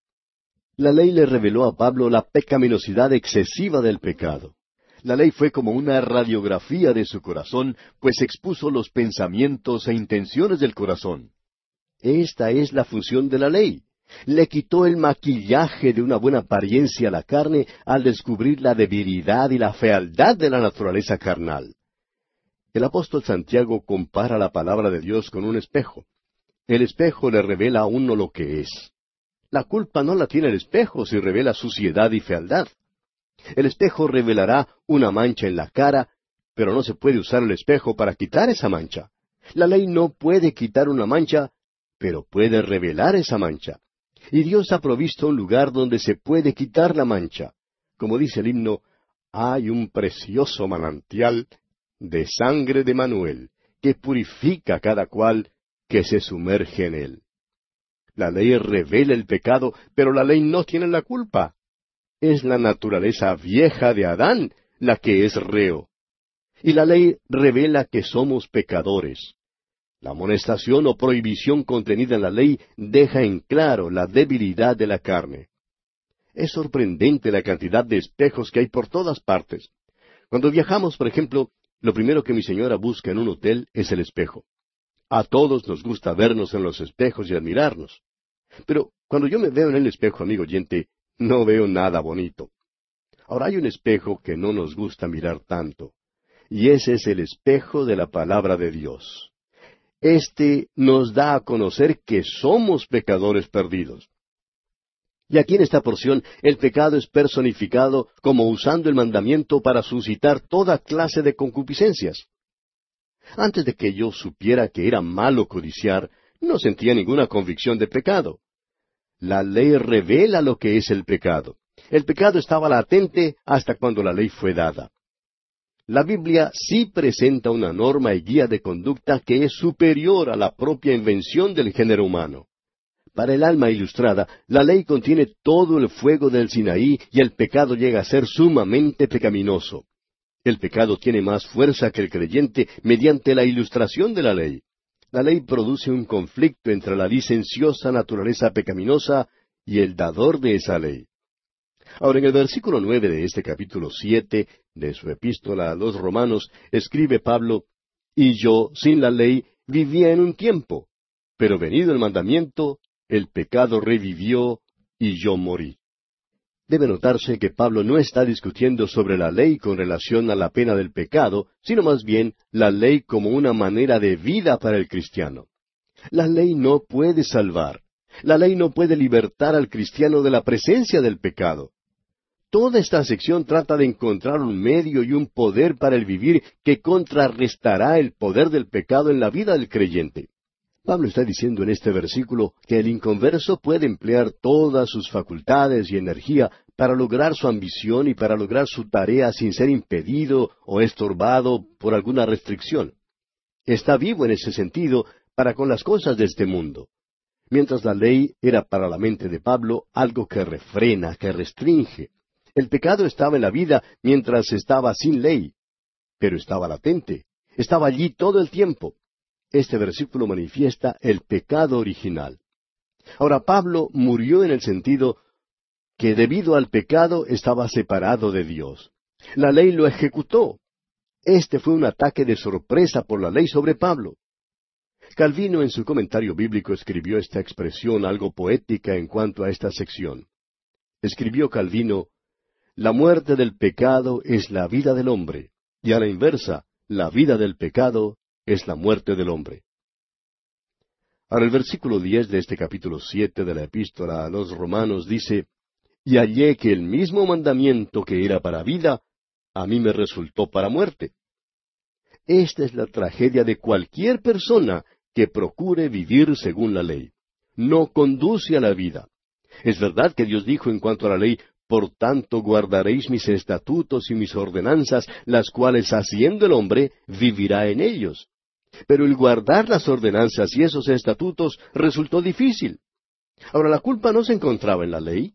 La ley le reveló a Pablo la pecaminosidad excesiva del pecado. La ley fue como una radiografía de su corazón, pues expuso los pensamientos e intenciones del corazón. Esta es la función de la ley, le quitó el maquillaje de una buena apariencia a la carne al descubrir la debilidad y la fealdad de la naturaleza carnal. El apóstol Santiago compara la palabra de Dios con un espejo. El espejo le revela a uno lo que es. La culpa no la tiene el espejo si revela suciedad y fealdad. El espejo revelará una mancha en la cara, pero no se puede usar el espejo para quitar esa mancha. La ley no puede quitar una mancha, pero puede revelar esa mancha. Y Dios ha provisto un lugar donde se puede quitar la mancha. Como dice el himno, hay un precioso manantial de sangre de Manuel, que purifica a cada cual que se sumerge en él. La ley revela el pecado, pero la ley no tiene la culpa. Es la naturaleza vieja de Adán la que es reo. Y la ley revela que somos pecadores. La amonestación o prohibición contenida en la ley deja en claro la debilidad de la carne. Es sorprendente la cantidad de espejos que hay por todas partes. Cuando viajamos, por ejemplo, lo primero que mi señora busca en un hotel es el espejo. A todos nos gusta vernos en los espejos y admirarnos. Pero cuando yo me veo en el espejo, amigo oyente, no veo nada bonito. Ahora hay un espejo que no nos gusta mirar tanto, y ese es el espejo de la palabra de Dios. Este nos da a conocer que somos pecadores perdidos. Y aquí en esta porción el pecado es personificado como usando el mandamiento para suscitar toda clase de concupiscencias. Antes de que yo supiera que era malo codiciar, no sentía ninguna convicción de pecado. La ley revela lo que es el pecado. El pecado estaba latente hasta cuando la ley fue dada. La Biblia sí presenta una norma y guía de conducta que es superior a la propia invención del género humano. Para el alma ilustrada, la ley contiene todo el fuego del Sinaí y el pecado llega a ser sumamente pecaminoso. El pecado tiene más fuerza que el creyente mediante la ilustración de la ley. La ley produce un conflicto entre la licenciosa naturaleza pecaminosa y el dador de esa ley. Ahora, en el versículo nueve de este capítulo siete de su epístola a los romanos, escribe Pablo, Y yo, sin la ley, vivía en un tiempo, pero venido el mandamiento, el pecado revivió y yo morí. Debe notarse que Pablo no está discutiendo sobre la ley con relación a la pena del pecado, sino más bien la ley como una manera de vida para el cristiano. La ley no puede salvar. La ley no puede libertar al cristiano de la presencia del pecado. Toda esta sección trata de encontrar un medio y un poder para el vivir que contrarrestará el poder del pecado en la vida del creyente. Pablo está diciendo en este versículo que el inconverso puede emplear todas sus facultades y energía para lograr su ambición y para lograr su tarea sin ser impedido o estorbado por alguna restricción. Está vivo en ese sentido para con las cosas de este mundo. Mientras la ley era para la mente de Pablo algo que refrena, que restringe, el pecado estaba en la vida mientras estaba sin ley, pero estaba latente, estaba allí todo el tiempo. Este versículo manifiesta el pecado original. Ahora Pablo murió en el sentido que debido al pecado estaba separado de Dios. La ley lo ejecutó. Este fue un ataque de sorpresa por la ley sobre Pablo. Calvino en su comentario bíblico escribió esta expresión algo poética en cuanto a esta sección. Escribió Calvino, La muerte del pecado es la vida del hombre, y a la inversa, la vida del pecado es la muerte del hombre. Ahora el versículo diez de este capítulo siete de la epístola a los romanos dice, Y hallé que el mismo mandamiento que era para vida, a mí me resultó para muerte. Esta es la tragedia de cualquier persona que procure vivir según la ley. No conduce a la vida. Es verdad que Dios dijo en cuanto a la ley, por tanto guardaréis mis estatutos y mis ordenanzas, las cuales haciendo el hombre vivirá en ellos. Pero el guardar las ordenanzas y esos estatutos resultó difícil. Ahora, la culpa no se encontraba en la ley.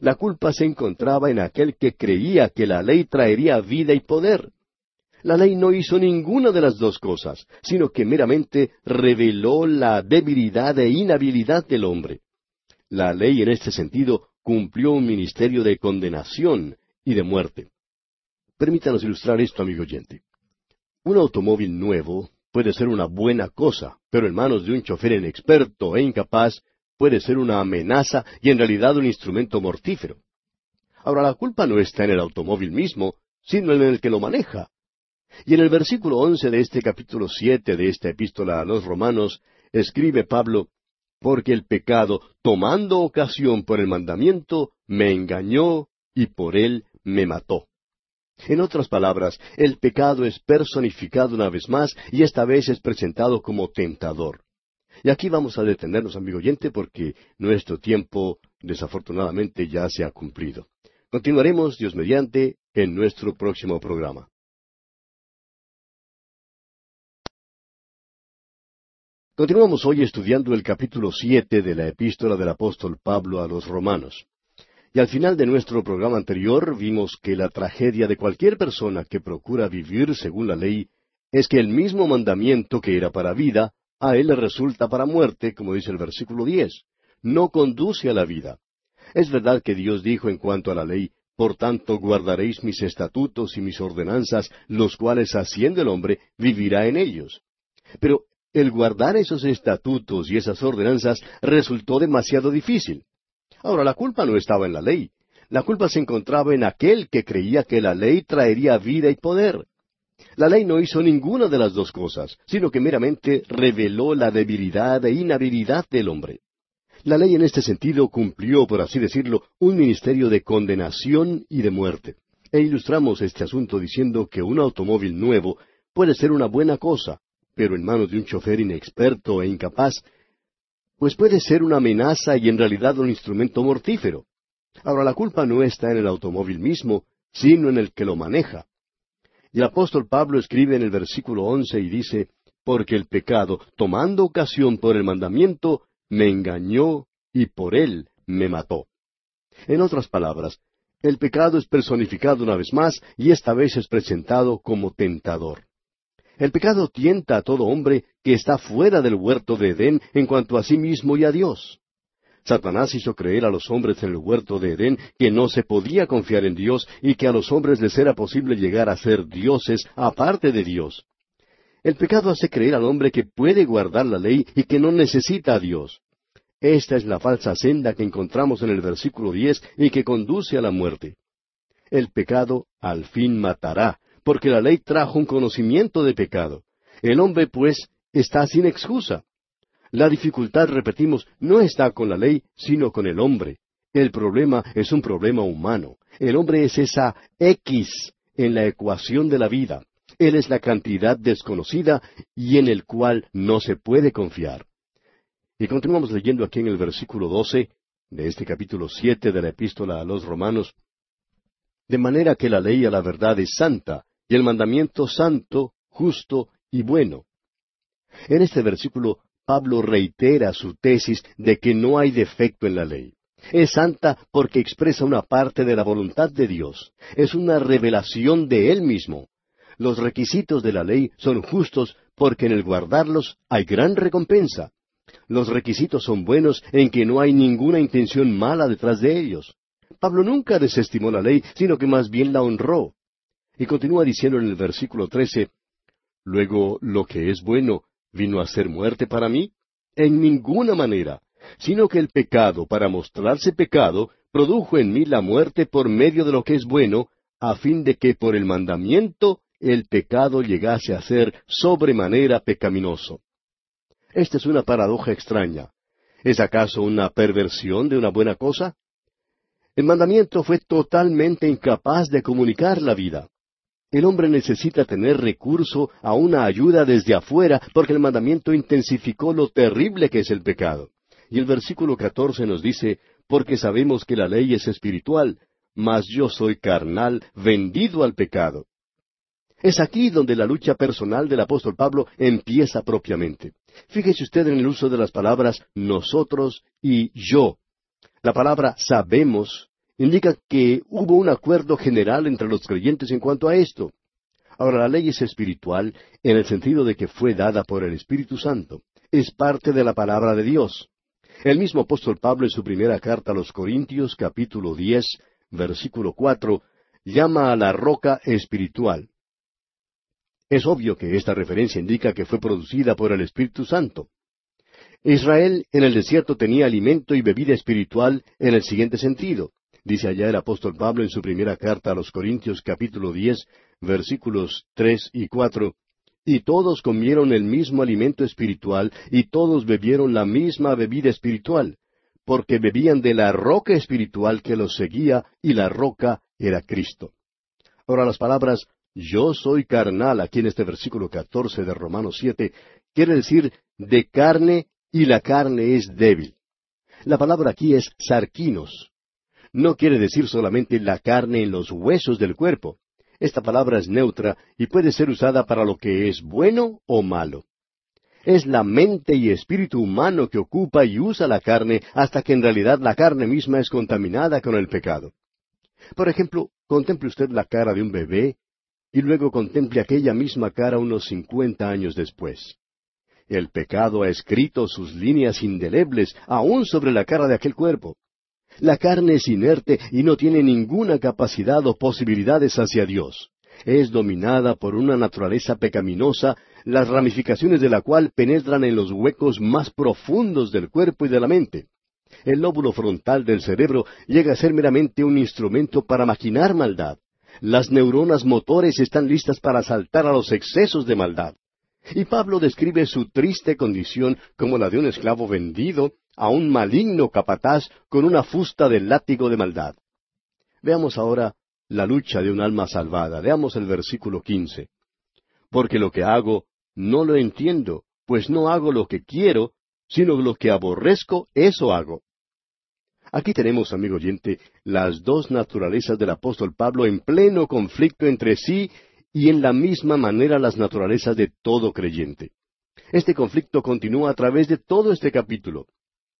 La culpa se encontraba en aquel que creía que la ley traería vida y poder. La ley no hizo ninguna de las dos cosas, sino que meramente reveló la debilidad e inhabilidad del hombre. La ley en este sentido cumplió un ministerio de condenación y de muerte. Permítanos ilustrar esto, amigo oyente. Un automóvil nuevo puede ser una buena cosa, pero en manos de un chofer inexperto e incapaz puede ser una amenaza y en realidad un instrumento mortífero. Ahora, la culpa no está en el automóvil mismo, sino en el que lo maneja. Y en el versículo once de este capítulo siete de esta epístola a los romanos, escribe Pablo, porque el pecado, tomando ocasión por el mandamiento, me engañó y por él me mató. En otras palabras, el pecado es personificado una vez más y esta vez es presentado como tentador. Y aquí vamos a detenernos, amigo oyente, porque nuestro tiempo, desafortunadamente, ya se ha cumplido. Continuaremos, Dios mediante, en nuestro próximo programa. Continuamos hoy estudiando el capítulo siete de la epístola del apóstol Pablo a los romanos. Y al final de nuestro programa anterior vimos que la tragedia de cualquier persona que procura vivir según la ley es que el mismo mandamiento que era para vida, a él le resulta para muerte, como dice el versículo diez. No conduce a la vida. Es verdad que Dios dijo en cuanto a la ley, por tanto guardaréis mis estatutos y mis ordenanzas, los cuales haciendo el hombre vivirá en ellos. Pero el guardar esos estatutos y esas ordenanzas resultó demasiado difícil. Ahora, la culpa no estaba en la ley. La culpa se encontraba en aquel que creía que la ley traería vida y poder. La ley no hizo ninguna de las dos cosas, sino que meramente reveló la debilidad e inhabilidad del hombre. La ley en este sentido cumplió, por así decirlo, un ministerio de condenación y de muerte. E ilustramos este asunto diciendo que un automóvil nuevo puede ser una buena cosa, pero en manos de un chofer inexperto e incapaz, pues puede ser una amenaza y en realidad un instrumento mortífero. Ahora la culpa no está en el automóvil mismo, sino en el que lo maneja. Y el apóstol Pablo escribe en el versículo once y dice, Porque el pecado, tomando ocasión por el mandamiento, me engañó y por él me mató. En otras palabras, el pecado es personificado una vez más y esta vez es presentado como tentador. El pecado tienta a todo hombre que está fuera del huerto de Edén en cuanto a sí mismo y a Dios. Satanás hizo creer a los hombres en el huerto de Edén que no se podía confiar en Dios y que a los hombres les era posible llegar a ser dioses aparte de Dios. El pecado hace creer al hombre que puede guardar la ley y que no necesita a Dios. Esta es la falsa senda que encontramos en el versículo diez y que conduce a la muerte. El pecado al fin matará, porque la ley trajo un conocimiento de pecado. El hombre, pues, está sin excusa. La dificultad, repetimos, no está con la ley, sino con el hombre. El problema es un problema humano. El hombre es esa X en la ecuación de la vida. Él es la cantidad desconocida y en el cual no se puede confiar. Y continuamos leyendo aquí en el versículo doce de este capítulo siete de la epístola a los romanos. De manera que la ley a la verdad es santa, y el mandamiento santo, justo y bueno. En este versículo, Pablo reitera su tesis de que no hay defecto en la ley. Es santa porque expresa una parte de la voluntad de Dios. Es una revelación de Él mismo. Los requisitos de la ley son justos porque en el guardarlos hay gran recompensa. Los requisitos son buenos en que no hay ninguna intención mala detrás de ellos. Pablo nunca desestimó la ley, sino que más bien la honró. Y continúa diciendo en el versículo trece, Luego, lo que es bueno, ¿vino a ser muerte para mí? En ninguna manera, sino que el pecado, para mostrarse pecado, produjo en mí la muerte por medio de lo que es bueno, a fin de que por el mandamiento el pecado llegase a ser sobremanera pecaminoso. Esta es una paradoja extraña. ¿Es acaso una perversión de una buena cosa? El mandamiento fue totalmente incapaz de comunicar la vida. El hombre necesita tener recurso a una ayuda desde afuera porque el mandamiento intensificó lo terrible que es el pecado. Y el versículo catorce nos dice, porque sabemos que la ley es espiritual, mas yo soy carnal, vendido al pecado. Es aquí donde la lucha personal del apóstol Pablo empieza propiamente. Fíjese usted en el uso de las palabras nosotros y yo. La palabra sabemos indica que hubo un acuerdo general entre los creyentes en cuanto a esto. Ahora, la ley es espiritual en el sentido de que fue dada por el Espíritu Santo. Es parte de la palabra de Dios. El mismo apóstol Pablo en su primera carta a los Corintios, capítulo diez, versículo cuatro, llama a la roca espiritual. Es obvio que esta referencia indica que fue producida por el Espíritu Santo. Israel en el desierto tenía alimento y bebida espiritual en el siguiente sentido. Dice allá el apóstol Pablo en su primera carta a los Corintios capítulo diez, versículos tres y cuatro, y todos comieron el mismo alimento espiritual, y todos bebieron la misma bebida espiritual, porque bebían de la roca espiritual que los seguía, y la roca era Cristo. Ahora las palabras yo soy carnal, aquí en este versículo catorce de Romanos siete, quiere decir de carne y la carne es débil. La palabra aquí es sarquinos. No quiere decir solamente la carne en los huesos del cuerpo. Esta palabra es neutra y puede ser usada para lo que es bueno o malo. Es la mente y espíritu humano que ocupa y usa la carne hasta que en realidad la carne misma es contaminada con el pecado. Por ejemplo, contemple usted la cara de un bebé y luego contemple aquella misma cara unos cincuenta años después. El pecado ha escrito sus líneas indelebles aún sobre la cara de aquel cuerpo. La carne es inerte y no tiene ninguna capacidad o posibilidades hacia Dios. Es dominada por una naturaleza pecaminosa, las ramificaciones de la cual penetran en los huecos más profundos del cuerpo y de la mente. El lóbulo frontal del cerebro llega a ser meramente un instrumento para maquinar maldad. Las neuronas motores están listas para saltar a los excesos de maldad. Y Pablo describe su triste condición como la de un esclavo vendido a un maligno capataz con una fusta de látigo de maldad. Veamos ahora la lucha de un alma salvada. Veamos el versículo quince. Porque lo que hago no lo entiendo, pues no hago lo que quiero, sino lo que aborrezco, eso hago. Aquí tenemos, amigo oyente, las dos naturalezas del apóstol Pablo en pleno conflicto entre sí y en la misma manera las naturalezas de todo creyente. Este conflicto continúa a través de todo este capítulo.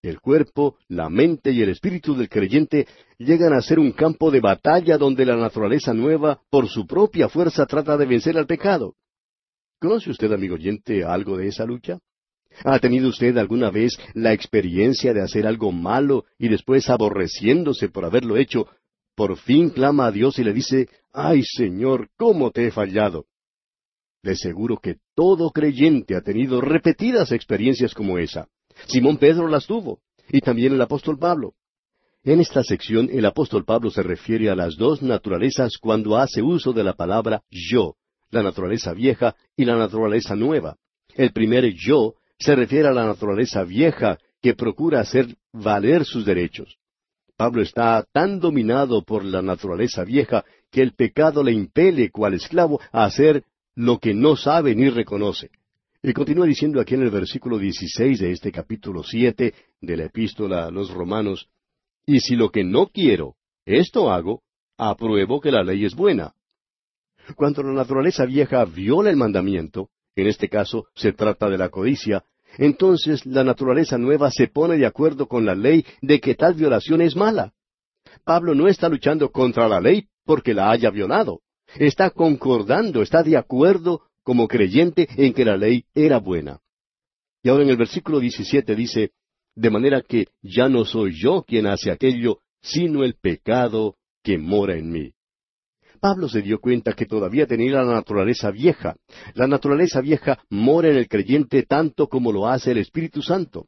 El cuerpo, la mente y el espíritu del creyente llegan a ser un campo de batalla donde la naturaleza nueva, por su propia fuerza, trata de vencer al pecado. ¿Conoce usted, amigo oyente, algo de esa lucha? ¿Ha tenido usted alguna vez la experiencia de hacer algo malo y después aborreciéndose por haberlo hecho, por fin clama a Dios y le dice, ay Señor, ¿cómo te he fallado? De seguro que todo creyente ha tenido repetidas experiencias como esa. Simón Pedro las tuvo, y también el apóstol Pablo. En esta sección el apóstol Pablo se refiere a las dos naturalezas cuando hace uso de la palabra yo, la naturaleza vieja y la naturaleza nueva. El primer yo se refiere a la naturaleza vieja que procura hacer valer sus derechos. Pablo está tan dominado por la naturaleza vieja que el pecado le impele cual esclavo a hacer lo que no sabe ni reconoce. Y continúa diciendo aquí en el versículo 16 de este capítulo siete de la epístola a los romanos, Y si lo que no quiero, esto hago, apruebo que la ley es buena. Cuando la naturaleza vieja viola el mandamiento, en este caso se trata de la codicia, entonces la naturaleza nueva se pone de acuerdo con la ley de que tal violación es mala. Pablo no está luchando contra la ley porque la haya violado. Está concordando, está de acuerdo como creyente en que la ley era buena. Y ahora en el versículo 17 dice, de manera que ya no soy yo quien hace aquello, sino el pecado que mora en mí. Pablo se dio cuenta que todavía tenía la naturaleza vieja. La naturaleza vieja mora en el creyente tanto como lo hace el Espíritu Santo.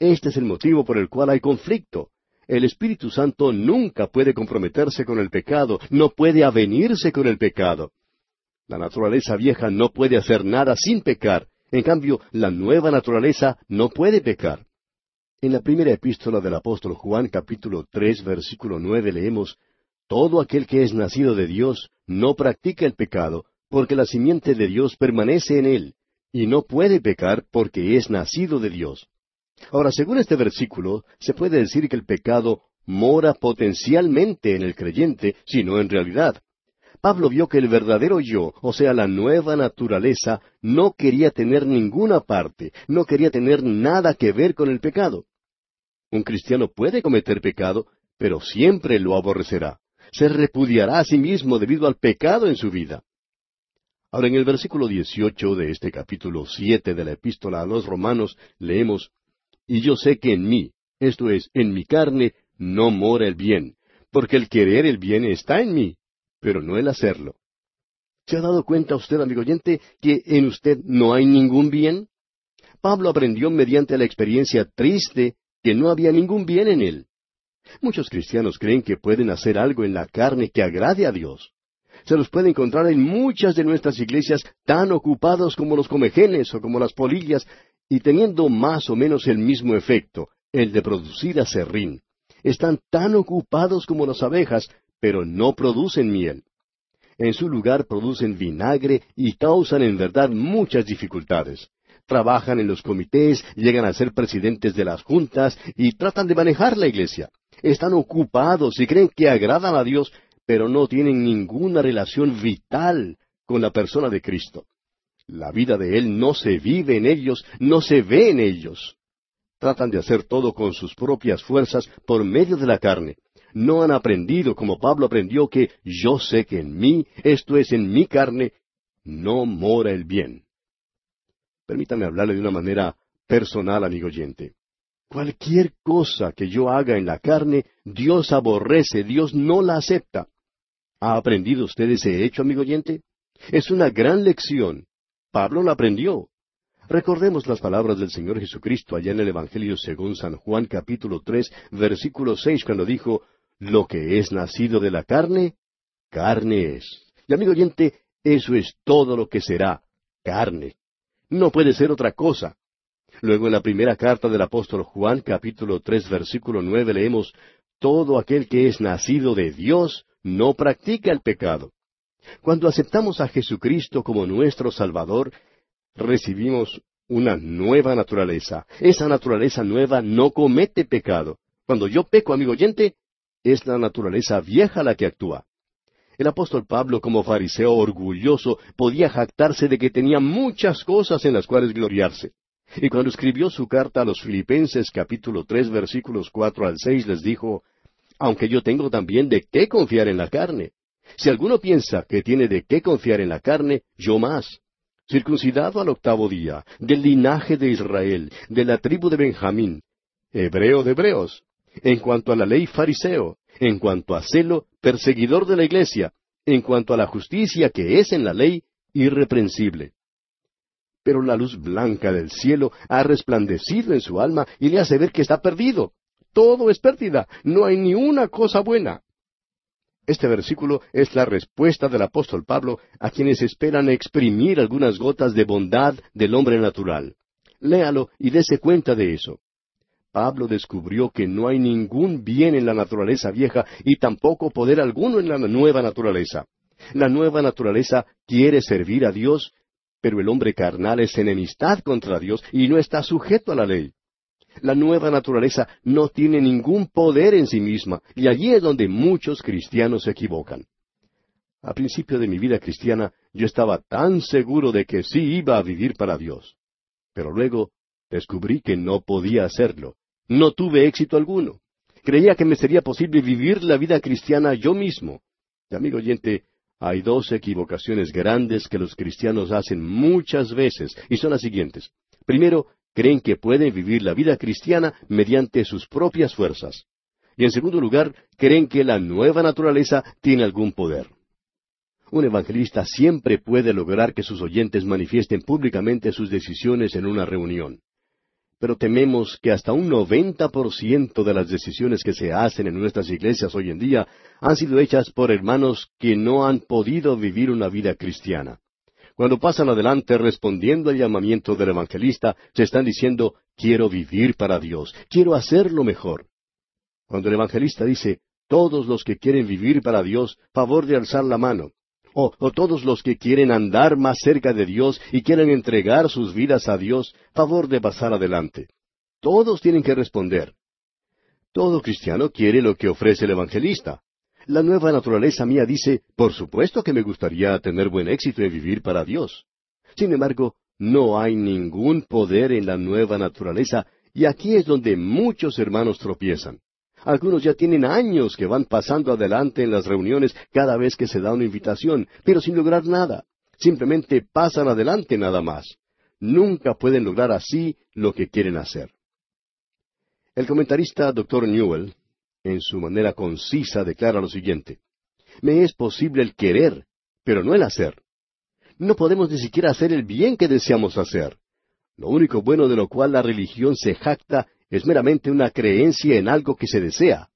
Este es el motivo por el cual hay conflicto. El Espíritu Santo nunca puede comprometerse con el pecado, no puede avenirse con el pecado. La naturaleza vieja no puede hacer nada sin pecar. En cambio, la nueva naturaleza no puede pecar. En la primera epístola del apóstol Juan capítulo tres versículo nueve leemos todo aquel que es nacido de Dios no practica el pecado, porque la simiente de Dios permanece en él, y no puede pecar porque es nacido de Dios. Ahora, según este versículo, se puede decir que el pecado mora potencialmente en el creyente, sino en realidad. Pablo vio que el verdadero yo, o sea, la nueva naturaleza, no quería tener ninguna parte, no quería tener nada que ver con el pecado. Un cristiano puede cometer pecado, pero siempre lo aborrecerá se repudiará a sí mismo debido al pecado en su vida. Ahora en el versículo 18 de este capítulo siete de la epístola a los romanos leemos, Y yo sé que en mí, esto es, en mi carne, no mora el bien, porque el querer el bien está en mí, pero no el hacerlo. ¿Se ha dado cuenta usted, amigo oyente, que en usted no hay ningún bien? Pablo aprendió mediante la experiencia triste que no había ningún bien en él. Muchos cristianos creen que pueden hacer algo en la carne que agrade a Dios. Se los puede encontrar en muchas de nuestras iglesias tan ocupados como los comejenes o como las polillas y teniendo más o menos el mismo efecto, el de producir acerrín. Están tan ocupados como las abejas, pero no producen miel. En su lugar producen vinagre y causan en verdad muchas dificultades. Trabajan en los comités, llegan a ser presidentes de las juntas y tratan de manejar la iglesia están ocupados y creen que agradan a Dios, pero no tienen ninguna relación vital con la persona de Cristo. La vida de Él no se vive en ellos, no se ve en ellos. Tratan de hacer todo con sus propias fuerzas por medio de la carne. No han aprendido como Pablo aprendió que yo sé que en mí, esto es en mi carne, no mora el bien. Permítame hablarle de una manera personal, amigo oyente. Cualquier cosa que yo haga en la carne, Dios aborrece, Dios no la acepta. ¿Ha aprendido usted ese hecho, amigo oyente? Es una gran lección. Pablo la aprendió. Recordemos las palabras del Señor Jesucristo allá en el Evangelio según San Juan capítulo tres, versículo seis, cuando dijo, Lo que es nacido de la carne, carne es. Y amigo oyente, eso es todo lo que será, carne. No puede ser otra cosa. Luego en la primera carta del apóstol Juan, capítulo tres, versículo nueve, leemos, Todo aquel que es nacido de Dios no practica el pecado. Cuando aceptamos a Jesucristo como nuestro Salvador, recibimos una nueva naturaleza. Esa naturaleza nueva no comete pecado. Cuando yo peco, amigo oyente, es la naturaleza vieja la que actúa. El apóstol Pablo, como fariseo orgulloso, podía jactarse de que tenía muchas cosas en las cuales gloriarse. Y cuando escribió su carta a los Filipenses capítulo tres versículos cuatro al seis les dijo, Aunque yo tengo también de qué confiar en la carne. Si alguno piensa que tiene de qué confiar en la carne, yo más. Circuncidado al octavo día, del linaje de Israel, de la tribu de Benjamín, hebreo de hebreos, en cuanto a la ley fariseo, en cuanto a celo, perseguidor de la iglesia, en cuanto a la justicia que es en la ley, irreprensible pero la luz blanca del cielo ha resplandecido en su alma y le hace ver que está perdido. Todo es pérdida, no hay ni una cosa buena. Este versículo es la respuesta del apóstol Pablo a quienes esperan exprimir algunas gotas de bondad del hombre natural. Léalo y dése cuenta de eso. Pablo descubrió que no hay ningún bien en la naturaleza vieja y tampoco poder alguno en la nueva naturaleza. La nueva naturaleza quiere servir a Dios pero el hombre carnal es enemistad contra Dios y no está sujeto a la ley. La nueva naturaleza no tiene ningún poder en sí misma, y allí es donde muchos cristianos se equivocan. A principio de mi vida cristiana yo estaba tan seguro de que sí iba a vivir para Dios. Pero luego descubrí que no podía hacerlo. No tuve éxito alguno. Creía que me sería posible vivir la vida cristiana yo mismo. Y amigo oyente, hay dos equivocaciones grandes que los cristianos hacen muchas veces, y son las siguientes. Primero, creen que pueden vivir la vida cristiana mediante sus propias fuerzas. Y en segundo lugar, creen que la nueva naturaleza tiene algún poder. Un evangelista siempre puede lograr que sus oyentes manifiesten públicamente sus decisiones en una reunión. Pero tememos que hasta un noventa por ciento de las decisiones que se hacen en nuestras iglesias hoy en día han sido hechas por hermanos que no han podido vivir una vida cristiana. Cuando pasan adelante respondiendo al llamamiento del evangelista, se están diciendo, quiero vivir para Dios, quiero hacerlo mejor. Cuando el evangelista dice, todos los que quieren vivir para Dios, favor de alzar la mano, o, todos los que quieren andar más cerca de Dios y quieren entregar sus vidas a Dios, favor de pasar adelante. Todos tienen que responder. Todo cristiano quiere lo que ofrece el evangelista. La nueva naturaleza mía dice, por supuesto que me gustaría tener buen éxito y vivir para Dios. Sin embargo, no hay ningún poder en la nueva naturaleza, y aquí es donde muchos hermanos tropiezan. Algunos ya tienen años que van pasando adelante en las reuniones cada vez que se da una invitación, pero sin lograr nada. Simplemente pasan adelante nada más. Nunca pueden lograr así lo que quieren hacer. El comentarista Dr. Newell, en su manera concisa, declara lo siguiente. Me es posible el querer, pero no el hacer. No podemos ni siquiera hacer el bien que deseamos hacer. Lo único bueno de lo cual la religión se jacta es meramente una creencia en algo que se desea.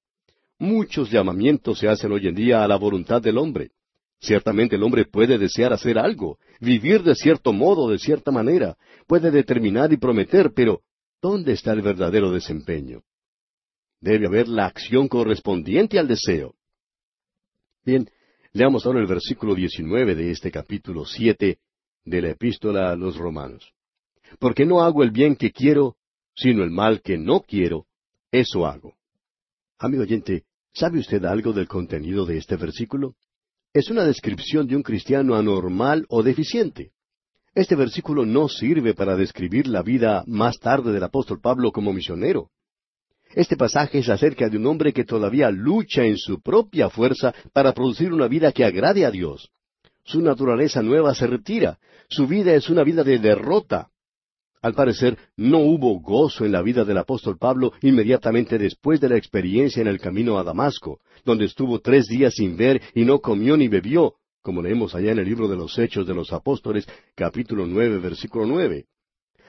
Muchos llamamientos se hacen hoy en día a la voluntad del hombre. Ciertamente el hombre puede desear hacer algo, vivir de cierto modo, de cierta manera, puede determinar y prometer, pero ¿dónde está el verdadero desempeño? Debe haber la acción correspondiente al deseo. Bien, leamos ahora el versículo 19 de este capítulo siete de la epístola a los romanos. Porque no hago el bien que quiero, sino el mal que no quiero, eso hago. Amigo oyente, ¿sabe usted algo del contenido de este versículo? Es una descripción de un cristiano anormal o deficiente. Este versículo no sirve para describir la vida más tarde del apóstol Pablo como misionero. Este pasaje es acerca de un hombre que todavía lucha en su propia fuerza para producir una vida que agrade a Dios. Su naturaleza nueva se retira. Su vida es una vida de derrota. Al parecer, no hubo gozo en la vida del apóstol Pablo inmediatamente después de la experiencia en el camino a Damasco, donde estuvo tres días sin ver y no comió ni bebió, como leemos allá en el libro de los Hechos de los Apóstoles, capítulo nueve, versículo nueve.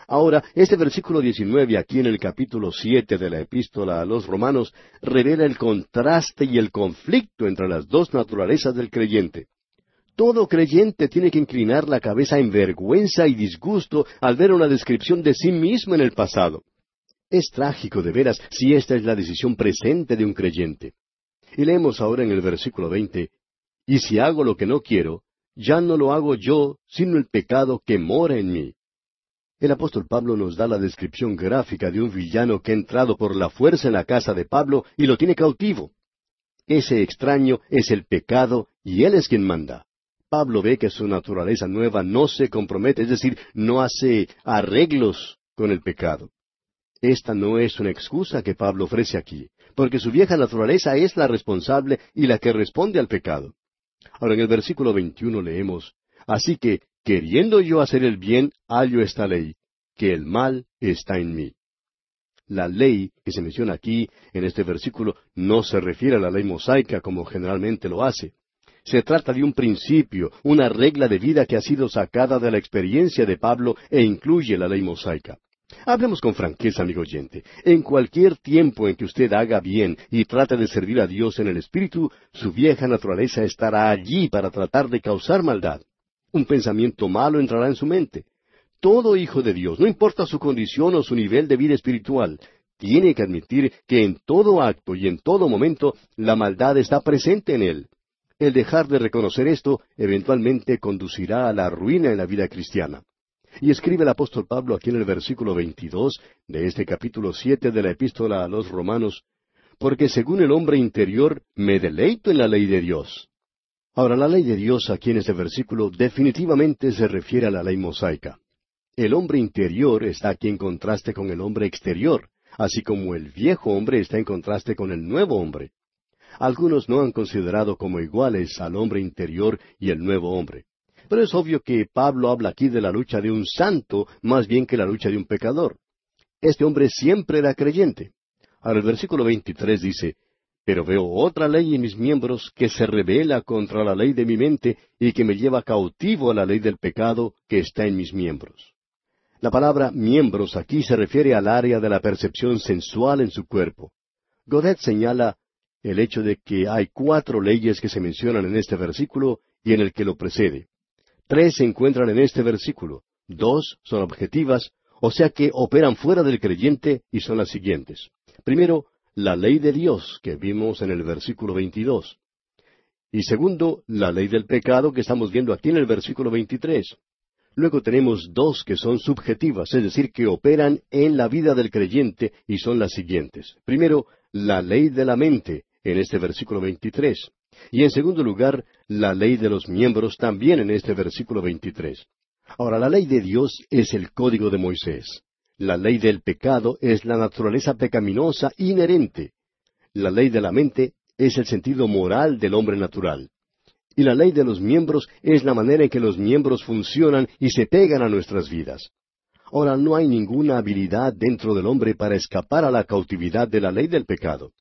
Ahora, este versículo diecinueve aquí en el capítulo siete de la epístola a los romanos revela el contraste y el conflicto entre las dos naturalezas del creyente. Todo creyente tiene que inclinar la cabeza en vergüenza y disgusto al ver una descripción de sí mismo en el pasado. Es trágico de veras si esta es la decisión presente de un creyente. Y leemos ahora en el versículo veinte, Y si hago lo que no quiero, ya no lo hago yo, sino el pecado que mora en mí. El apóstol Pablo nos da la descripción gráfica de un villano que ha entrado por la fuerza en la casa de Pablo y lo tiene cautivo. Ese extraño es el pecado y él es quien manda. Pablo ve que su naturaleza nueva no se compromete, es decir, no hace arreglos con el pecado. Esta no es una excusa que Pablo ofrece aquí, porque su vieja naturaleza es la responsable y la que responde al pecado. Ahora en el versículo 21 leemos, Así que, queriendo yo hacer el bien, hallo esta ley, que el mal está en mí. La ley que se menciona aquí en este versículo no se refiere a la ley mosaica como generalmente lo hace. Se trata de un principio, una regla de vida que ha sido sacada de la experiencia de Pablo e incluye la ley mosaica. Hablemos con franqueza, amigo oyente. En cualquier tiempo en que usted haga bien y trate de servir a Dios en el Espíritu, su vieja naturaleza estará allí para tratar de causar maldad. Un pensamiento malo entrará en su mente. Todo hijo de Dios, no importa su condición o su nivel de vida espiritual, tiene que admitir que en todo acto y en todo momento la maldad está presente en él. El dejar de reconocer esto eventualmente conducirá a la ruina en la vida cristiana. Y escribe el apóstol Pablo aquí en el versículo 22 de este capítulo siete de la epístola a los romanos, porque según el hombre interior me deleito en la ley de Dios. Ahora, la ley de Dios aquí en este versículo definitivamente se refiere a la ley mosaica. El hombre interior está aquí en contraste con el hombre exterior, así como el viejo hombre está en contraste con el nuevo hombre algunos no han considerado como iguales al hombre interior y el nuevo hombre. Pero es obvio que Pablo habla aquí de la lucha de un santo más bien que la lucha de un pecador. Este hombre siempre era creyente. Ahora el versículo 23 dice, pero veo otra ley en mis miembros que se revela contra la ley de mi mente y que me lleva cautivo a la ley del pecado que está en mis miembros. La palabra miembros aquí se refiere al área de la percepción sensual en su cuerpo. Godet señala el hecho de que hay cuatro leyes que se mencionan en este versículo y en el que lo precede. Tres se encuentran en este versículo, dos son objetivas, o sea que operan fuera del creyente y son las siguientes. Primero, la ley de Dios que vimos en el versículo 22. Y segundo, la ley del pecado que estamos viendo aquí en el versículo 23. Luego tenemos dos que son subjetivas, es decir, que operan en la vida del creyente y son las siguientes. Primero, la ley de la mente en este versículo 23. Y en segundo lugar, la ley de los miembros también en este versículo 23. Ahora, la ley de Dios es el código de Moisés. La ley del pecado es la naturaleza pecaminosa inherente. La ley de la mente es el sentido moral del hombre natural. Y la ley de los miembros es la manera en que los miembros funcionan y se pegan a nuestras vidas. Ahora, no hay ninguna habilidad dentro del hombre para escapar a la cautividad de la ley del pecado.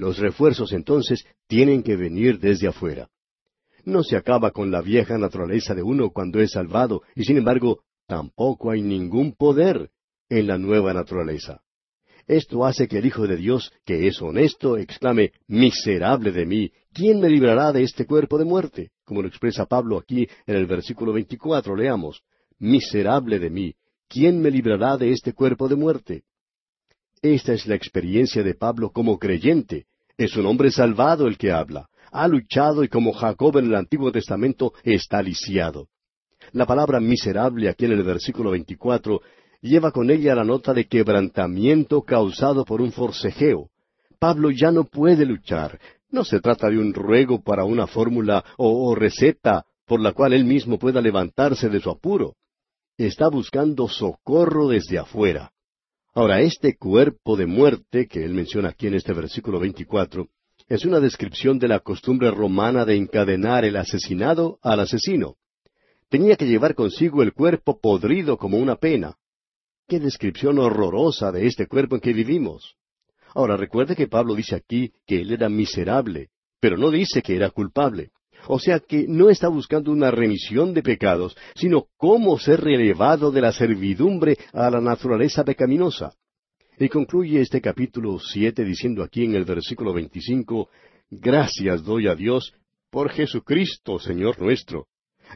Los refuerzos entonces tienen que venir desde afuera. No se acaba con la vieja naturaleza de uno cuando es salvado, y sin embargo, tampoco hay ningún poder en la nueva naturaleza. Esto hace que el Hijo de Dios, que es honesto, exclame, Miserable de mí, ¿quién me librará de este cuerpo de muerte? Como lo expresa Pablo aquí en el versículo 24, leamos, Miserable de mí, ¿quién me librará de este cuerpo de muerte? Esta es la experiencia de Pablo como creyente. Es un hombre salvado el que habla. Ha luchado y como Jacob en el Antiguo Testamento está lisiado. La palabra miserable aquí en el versículo 24 lleva con ella la nota de quebrantamiento causado por un forcejeo. Pablo ya no puede luchar. No se trata de un ruego para una fórmula o, receta por la cual él mismo pueda levantarse de su apuro. Está buscando socorro desde afuera. Ahora, este cuerpo de muerte que él menciona aquí en este versículo 24 es una descripción de la costumbre romana de encadenar el asesinado al asesino. Tenía que llevar consigo el cuerpo podrido como una pena. Qué descripción horrorosa de este cuerpo en que vivimos. Ahora recuerde que Pablo dice aquí que él era miserable, pero no dice que era culpable. O sea que no está buscando una remisión de pecados, sino cómo ser relevado de la servidumbre a la naturaleza pecaminosa. Y concluye este capítulo siete diciendo aquí en el versículo veinticinco Gracias doy a Dios por Jesucristo, Señor nuestro.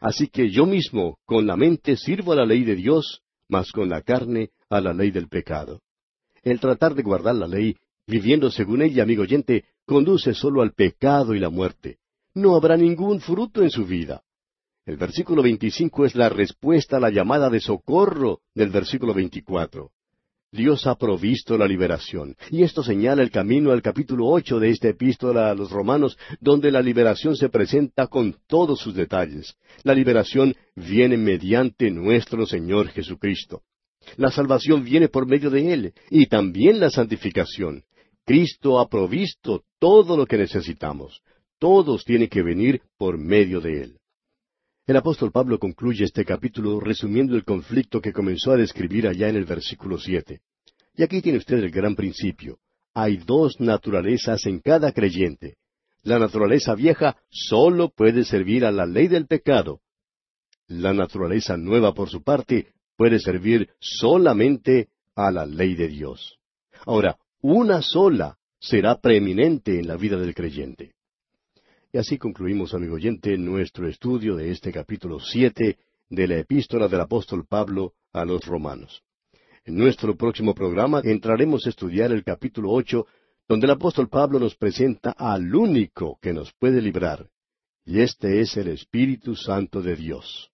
Así que yo mismo, con la mente, sirvo a la ley de Dios, mas con la carne a la ley del pecado. El tratar de guardar la ley, viviendo según ella, amigo oyente, conduce solo al pecado y la muerte. No habrá ningún fruto en su vida. El versículo 25 es la respuesta a la llamada de socorro del versículo 24. Dios ha provisto la liberación. Y esto señala el camino al capítulo ocho de esta epístola a los romanos, donde la liberación se presenta con todos sus detalles. La liberación viene mediante nuestro Señor Jesucristo. La salvación viene por medio de Él, y también la santificación. Cristo ha provisto todo lo que necesitamos. Todos tienen que venir por medio de Él. El apóstol Pablo concluye este capítulo resumiendo el conflicto que comenzó a describir allá en el versículo siete. Y aquí tiene usted el gran principio. Hay dos naturalezas en cada creyente. La naturaleza vieja sólo puede servir a la ley del pecado. La naturaleza nueva, por su parte, puede servir solamente a la ley de Dios. Ahora, una sola será preeminente en la vida del creyente. Y así concluimos, amigo oyente, nuestro estudio de este capítulo siete de la epístola del apóstol Pablo a los romanos. En nuestro próximo programa entraremos a estudiar el capítulo ocho, donde el apóstol Pablo nos presenta al único que nos puede librar, y este es el Espíritu Santo de Dios.